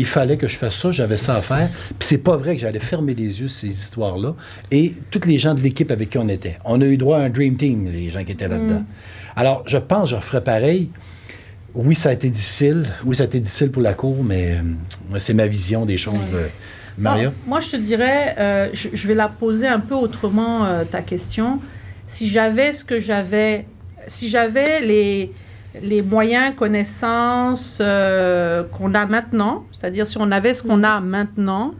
Il fallait que je fasse ça, j'avais ça à faire. Puis c'est pas vrai que j'allais fermer les yeux sur ces histoires-là. Et tous les gens de l'équipe avec qui on était. On a eu droit à un dream team, les gens qui étaient là-dedans. Alors, je pense que je referais pareil. Oui, ça a été difficile. Oui, ça a été difficile pour la cour, mais euh, c'est ma vision des choses. euh, Moi, je te dirais, euh, je, vais la poser un peu autrement, euh, ta question. Si j'avais ce que j'avais, si j'avais les, les moyens, connaissances euh, qu'on a maintenant, c'est-à-dire si on avait ce qu'on a maintenant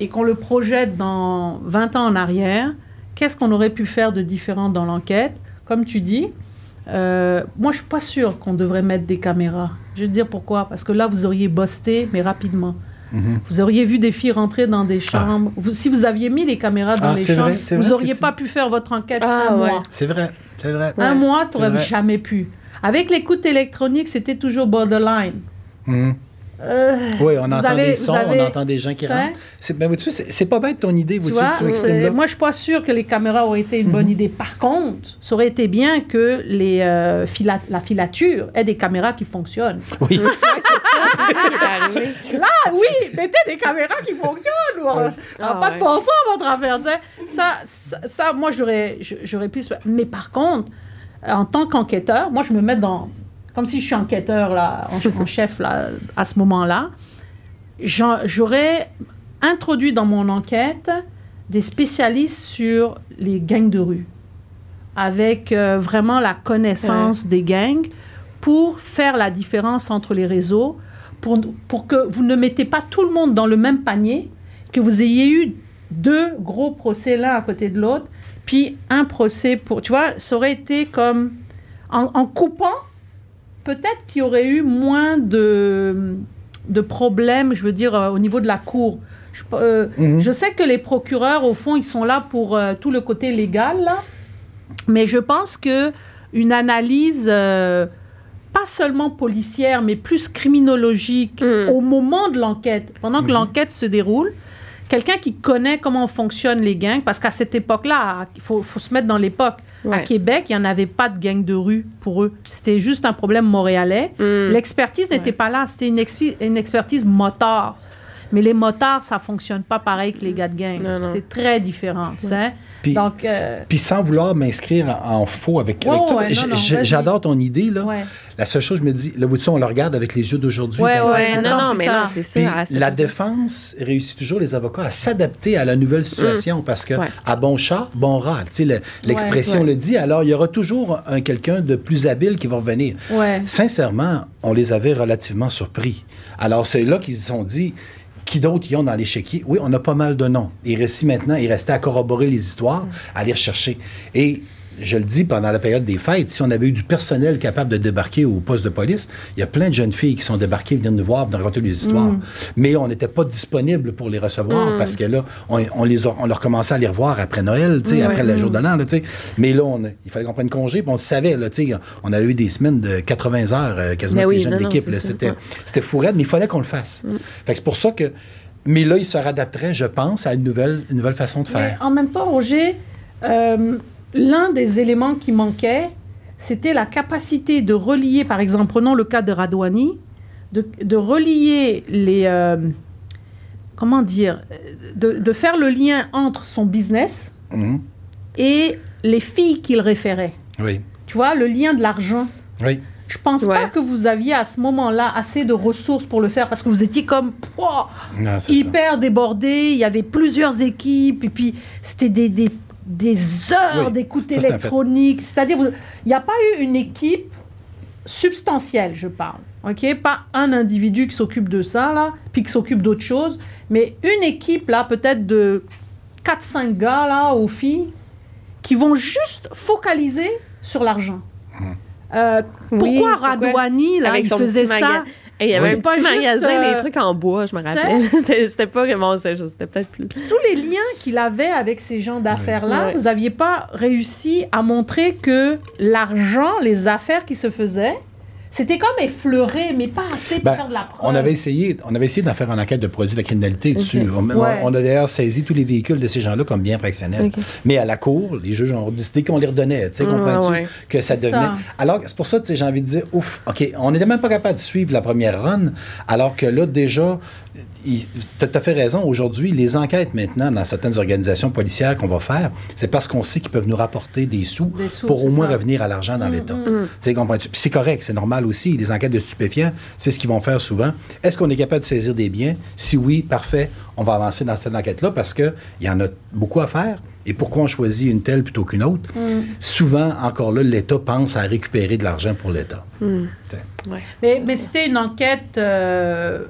et qu'on le projette dans 20 ans en arrière, qu'est-ce qu'on aurait pu faire de différent dans l'enquête? Comme tu dis, moi, je suis pas sûre qu'on devrait mettre des caméras. Je te dire pourquoi. Parce que là, vous auriez busté, mais rapidement. Mhm. Vous auriez vu des filles rentrer dans des chambres. Vous- si vous aviez mis les caméras dans Ah, les chambres, vrai, vous n'auriez tu pas pu faire votre enquête Ah, un ouais. mois. C'est vrai, c'est vrai. Un mois, tu n'aurais jamais pu. Avec l'écoute électronique, c'était toujours borderline. Mhm. Euh, Oui, on Vous entend avez- des vous sons, avez- on entend des gens qui Tu sais? rentrent. C'est, ben, c'est, pas bête ton idée, tu vois-tu, vois, que tu là? moi, je suis pas sûre que les caméras auraient été une bonne idée. Par contre, ça aurait été bien que les, euh, fila- la filature ait des caméras qui fonctionnent. Oui. *laughs* Ouais, Ah oui, mettez des caméras qui fonctionnent. ou, euh, Ah, pas ouais. de bon sens, votre affaire. Ça, ça, ça, moi, j'aurais, j'aurais pu. Mais par contre, en tant qu'enquêteur, moi, je me mets dans. Comme si je suis enquêteur, là, en, *laughs* en chef, là, à ce moment-là. J'aurais introduit dans mon enquête des spécialistes sur les gangs de rue, avec euh, vraiment la connaissance des gangs pour faire la différence entre les réseaux, pour, pour que vous ne mettez pas tout le monde dans le même panier, que vous ayez eu deux gros procès l'un à côté de l'autre, puis un procès pour... Tu vois, ça aurait été comme... En, en coupant, peut-être qu'il y aurait eu moins de, de problèmes, je veux dire, euh, au niveau de la cour. Je, euh, Mhm. je sais que les procureurs, au fond, ils sont là pour euh, tout le côté légal, là. Mais je pense que une analyse, euh, pas seulement policière, mais plus criminologique, Mm. au moment de l'enquête, pendant que Mhm. l'enquête se déroule, quelqu'un qui connaît comment fonctionnent les gangs, parce qu'à cette époque-là, il faut, faut se mettre dans l'époque. À. Québec, il n'y en avait pas de gang de rue pour eux. C'était juste un problème montréalais. Mm. L'expertise n'était Ouais. pas là, c'était une, une expertise motard. Mais les motards, ça fonctionne pas pareil que les gars de gang. C'est très différent. sais. Puis, Donc, euh, puis sans vouloir m'inscrire en, en faux avec, avec ouais, j'adore ton idée. Là. ouais. La seule chose, je me dis, là, vois-tu, on le regarde avec les yeux d'aujourd'hui. Ouais, Ouais, non, non, mais non, c'est ça. la défense réussit toujours les avocats à s'adapter à la nouvelle situation parce que Ouais. à bon chat, bon rat. Tu sais, le- l'expression ouais. le dit. Alors, il y aura toujours un quelqu'un de plus habile qui va revenir. Ouais. Sincèrement, on les avait relativement surpris. Alors, c'est là qu'ils se sont dit. Qui d'autres y ont dans l'échiquier? Oui, on a pas mal de noms. Il restait maintenant, il restait à corroborer les histoires, à les rechercher. Et je le dis, pendant la période des fêtes, si on avait eu du personnel capable de débarquer au poste de police, il y a plein de jeunes filles qui sont débarquées, venir nous voir, nous raconter les histoires. Mais on n'était pas disponible pour les recevoir parce que là, on, on les a- on leur commençait à les revoir après Noël, tu sais, après le jour de l'an, là, tu sais. Mais là, on il fallait qu'on prenne congé, puis on le savait, là, tu sais, on avait eu des semaines de 80 heures euh, quasiment Ben avec oui, les jeunes de l'équipe. C'était c'était fou raide, mais il fallait qu'on le fasse. Fait que c'est pour ça que. Mais là, il se réadapterait, je pense, à une nouvelle, une nouvelle façon de Mais faire. en même temps, Roger, euh, l'un des éléments qui manquait, c'était la capacité de relier, par exemple, prenons le cas de Radouani, de, de relier les... euh, comment dire de, de faire le lien entre son business Mhm. et les filles qu'il référait. Oui. Tu vois, le lien de l'argent. Oui. Je pense Ouais. pas que vous aviez à ce moment-là assez de ressources pour le faire parce que vous étiez comme Pouah Non, c'est ça. hyper débordé. Il y avait plusieurs équipes et puis c'était des, des, des heures Oui, d'écoute électronique. C'est-à-dire, il n'y a pas eu une équipe substantielle, je parle. OK? Pas un individu qui s'occupe de ça, là, puis qui s'occupe d'autre chose, mais une équipe, là, peut-être de 4-5 gars, là, aux filles, qui vont juste focaliser sur l'argent. Euh, Oui, pourquoi pourquoi? Radouani, là, Avec il faisait ça? Il y avait C'est un pas petit magasin, euh, des trucs en bois, je me rappelle. *laughs* C'était pas vraiment ça, c'était peut-être plus. tous les liens qu'il avait avec ces gens d'affaires-là, vous n'aviez pas réussi à montrer que l'argent, les affaires qui se faisaient, c'était comme effleuré, mais pas assez pour Ben, faire de la preuve. On avait essayé, on avait essayé d'en faire une enquête de produits de la criminalité dessus. On, on- Ouais. on a d'ailleurs saisi tous les véhicules de ces gens-là comme bien fractionnels. Mais à la cour, les juges ont décidé qu'on les redonnait. Tu sais, Ah, comprends-tu? ouais. Que ça C'est devenait. ça. Alors, c'est pour ça, tu sais, j'ai envie de dire, ouf, OK, on n'était même pas capable de suivre la première run, alors que là, déjà, tu as fait raison. Aujourd'hui, les enquêtes maintenant dans certaines organisations policières qu'on va faire, c'est parce qu'on sait qu'ils peuvent nous rapporter des sous, Des sous, pour au moins ça. revenir à l'argent dans Mm, l'État. mm. Tu sais, comprends-tu? Puis c'est correct, c'est normal aussi. Les enquêtes de stupéfiants, c'est ce qu'ils vont faire souvent. Est-ce qu'on est capable de saisir des biens? Si oui, parfait, on va avancer dans cette enquête-là parce qu'il y en a beaucoup à faire. Et pourquoi on choisit une telle plutôt qu'une autre? Mm. Souvent, encore là, l'État pense à récupérer de l'argent pour l'État. Ouais. Mais, mais c'était une enquête, euh,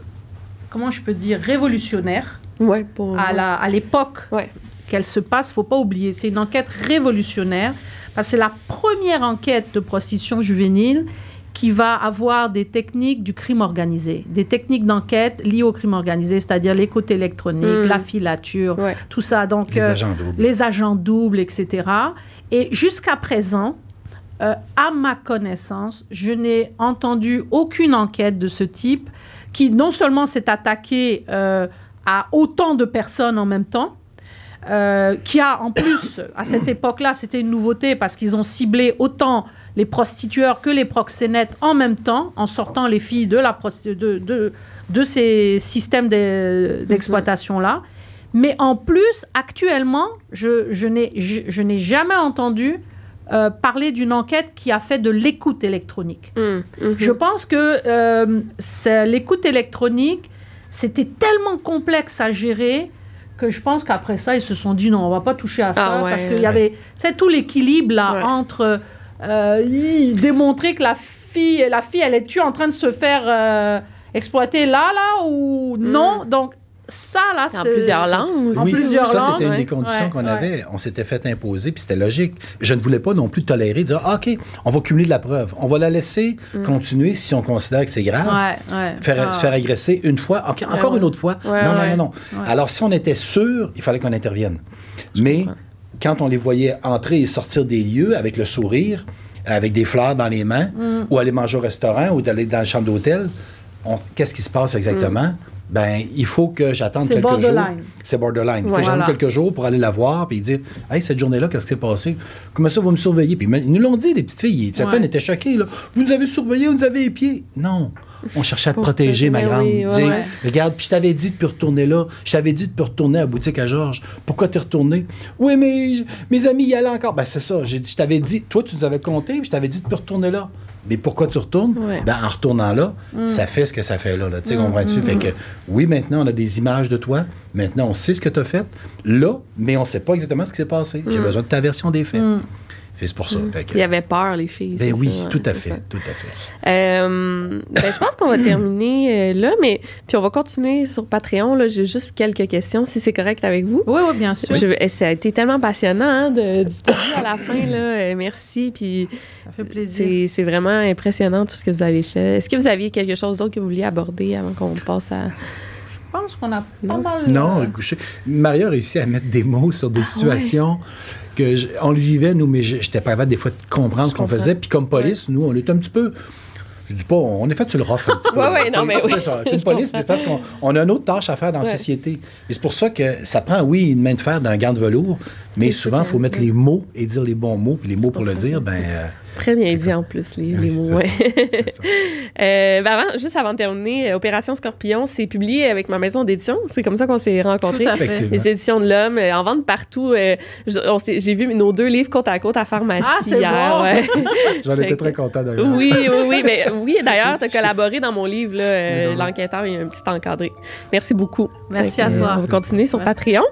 comment je peux dire, révolutionnaire Ouais, pour. à la- à l'époque Ouais. qu'elle se passe, faut pas oublier. C'est une enquête révolutionnaire parce que c'est la première enquête de prostitution juvénile qui va avoir des techniques du crime organisé, des techniques d'enquête liées au crime organisé, c'est-à-dire les côtés électroniques, Mm. la filature, Ouais. tout ça. Donc, Les euh, agents doubles. les agents doubles, etc. Et jusqu'à présent, euh, à ma connaissance, je n'ai entendu aucune enquête de ce type qui non seulement s'est attaquée euh, à autant de personnes en même temps, euh, qui a en plus, *coughs* à cette époque-là, c'était une nouveauté parce qu'ils ont ciblé autant les prostitueurs que les proxénètes en même temps, en sortant les filles de, la prosti- de, de, de ces systèmes de- d'exploitation-là. Mais en plus, actuellement, je n'ai jamais entendu euh, parler d'une enquête qui a fait de l'écoute électronique. Hum, mhm. Je pense que euh, c'est- l'écoute électronique, c'était tellement complexe à gérer que je pense qu'après ça, ils se sont dit non, on va pas toucher à ça Ah ouais, parce qu'il y avait, tu sais, tout l'équilibre là Ouais. entre euh, y- démontrer que la fille, la fille, elle est-tu en train de se faire euh, exploiter là, là ou non? Donc ça là, En c'est plusieurs c'est- langues aussi. En plusieurs ça, langues. c'était une des conditions Ouais, qu'on ouais. avait. On s'était fait imposer, puis c'était logique. Je ne voulais pas non plus tolérer, dire, Ah, OK, on va cumuler de la preuve. On va la laisser Mm. continuer si on considère que c'est grave. Ouais. Faire, Ah. Se faire agresser une fois, OK, encore ouais. une autre fois. Non, non, non, non. Alors, si on était sûr, il fallait qu'on intervienne. Mais comprends. quand on les voyait entrer et sortir des lieux avec le sourire, avec des fleurs dans les mains, Mm. ou aller manger au restaurant, ou d'aller dans la chambre d'hôtel, qu'est-ce qui se passe exactement? Ben, il faut que j'attende quelques jours. borderline. C'est borderline. Il faut que j'attende quelques jours pour aller la voir puis dire Hey, cette journée-là, qu'est-ce qui s'est passé? Comment ça, vous me surveillez? Puis ils nous l'ont dit, les petites filles. Certaines Ouais. étaient choquées. Là. Vous nous avez surveillés, vous nous avez épiés. Non. On cherchait à te protéger, ma grande. oui, ouais, J'ai- ouais. Regarde, puis je t'avais dit de plus retourner là. Je t'avais dit de plus retourner à la boutique à Georges. Pourquoi t'es retourné? Oui, mais mes amis y allaient encore. Ben, c'est ça. J'ai dit, je t'avais dit, toi, tu nous avais compté, puis je t'avais dit de plus retourner là. Mais pourquoi tu retournes? Ouais. Ben, en retournant là, Mm. ça fait ce que ça fait là. là. Tu sais, comprends-tu? Fait que, oui, maintenant, on a des images de toi. Maintenant, on sait ce que tu as fait là, mais on ne sait pas exactement ce qui s'est passé. J'ai besoin de ta version des faits. Mm. Fait que C'est pour ça. Fait que- Il y avait peur, les filles. ben oui, ça, tout à fait. Tout à fait. Euh, ben, je pense qu'on va *coughs* terminer euh, là, mais puis on va continuer sur Patreon. Là, j'ai juste quelques questions, si c'est correct avec vous. Oui, oui, bien sûr. Je- eh, ça a été tellement passionnant hein, de, du début à la fin. Là. *coughs* Euh, merci. Puis Ça fait plaisir. c'est c'est vraiment impressionnant tout ce que vous avez fait. Est-ce que vous aviez quelque chose d'autre que vous vouliez aborder avant qu'on passe à. Je pense qu'on a pas Non? mal. Non, euh. Maria a réussi à mettre des mots sur des situations que je- on le vivait, nous, mais j'étais pas capable des fois de comprendre ce qu'on faisait. Puis comme police, nous, on est un petit peu. Je dis pas, on est fait sur le rough un petit peu. *laughs* Ouais, ouais, Tu non, mais oui. Ça. Une police, mais parce qu'on on a une autre tâche à faire dans la société. Et c'est pour ça que ça prend, oui, une main de fer d'un gant de velours, mais C'est souvent, il faut mettre les mots et dire les bons mots. Puis les mots pour le ça dire, ben. euh, Très bien dit en plus, les, mots. ouais. ça, c'est ça. *laughs* Euh, ben avant, juste avant de terminer, euh, Opération Scorpion, c'est publié avec ma maison d'édition. C'est comme ça qu'on s'est rencontrés. Tout à fait. Effectivement. Les éditions de l'homme, euh, en vente partout. euh, J'ai vu nos deux livres côte à côte à pharmacie Ah, c'est hier. bon. ouais. *laughs* J'en étais très content d'ailleurs. Oui, oui, oui. Mais, oui, d'ailleurs, tu as *laughs* collaboré dans mon livre, euh. L'enquêteur, il y a un petit encadré. Merci beaucoup. Merci Fait à toi. On va continuer sur Merci. Patreon.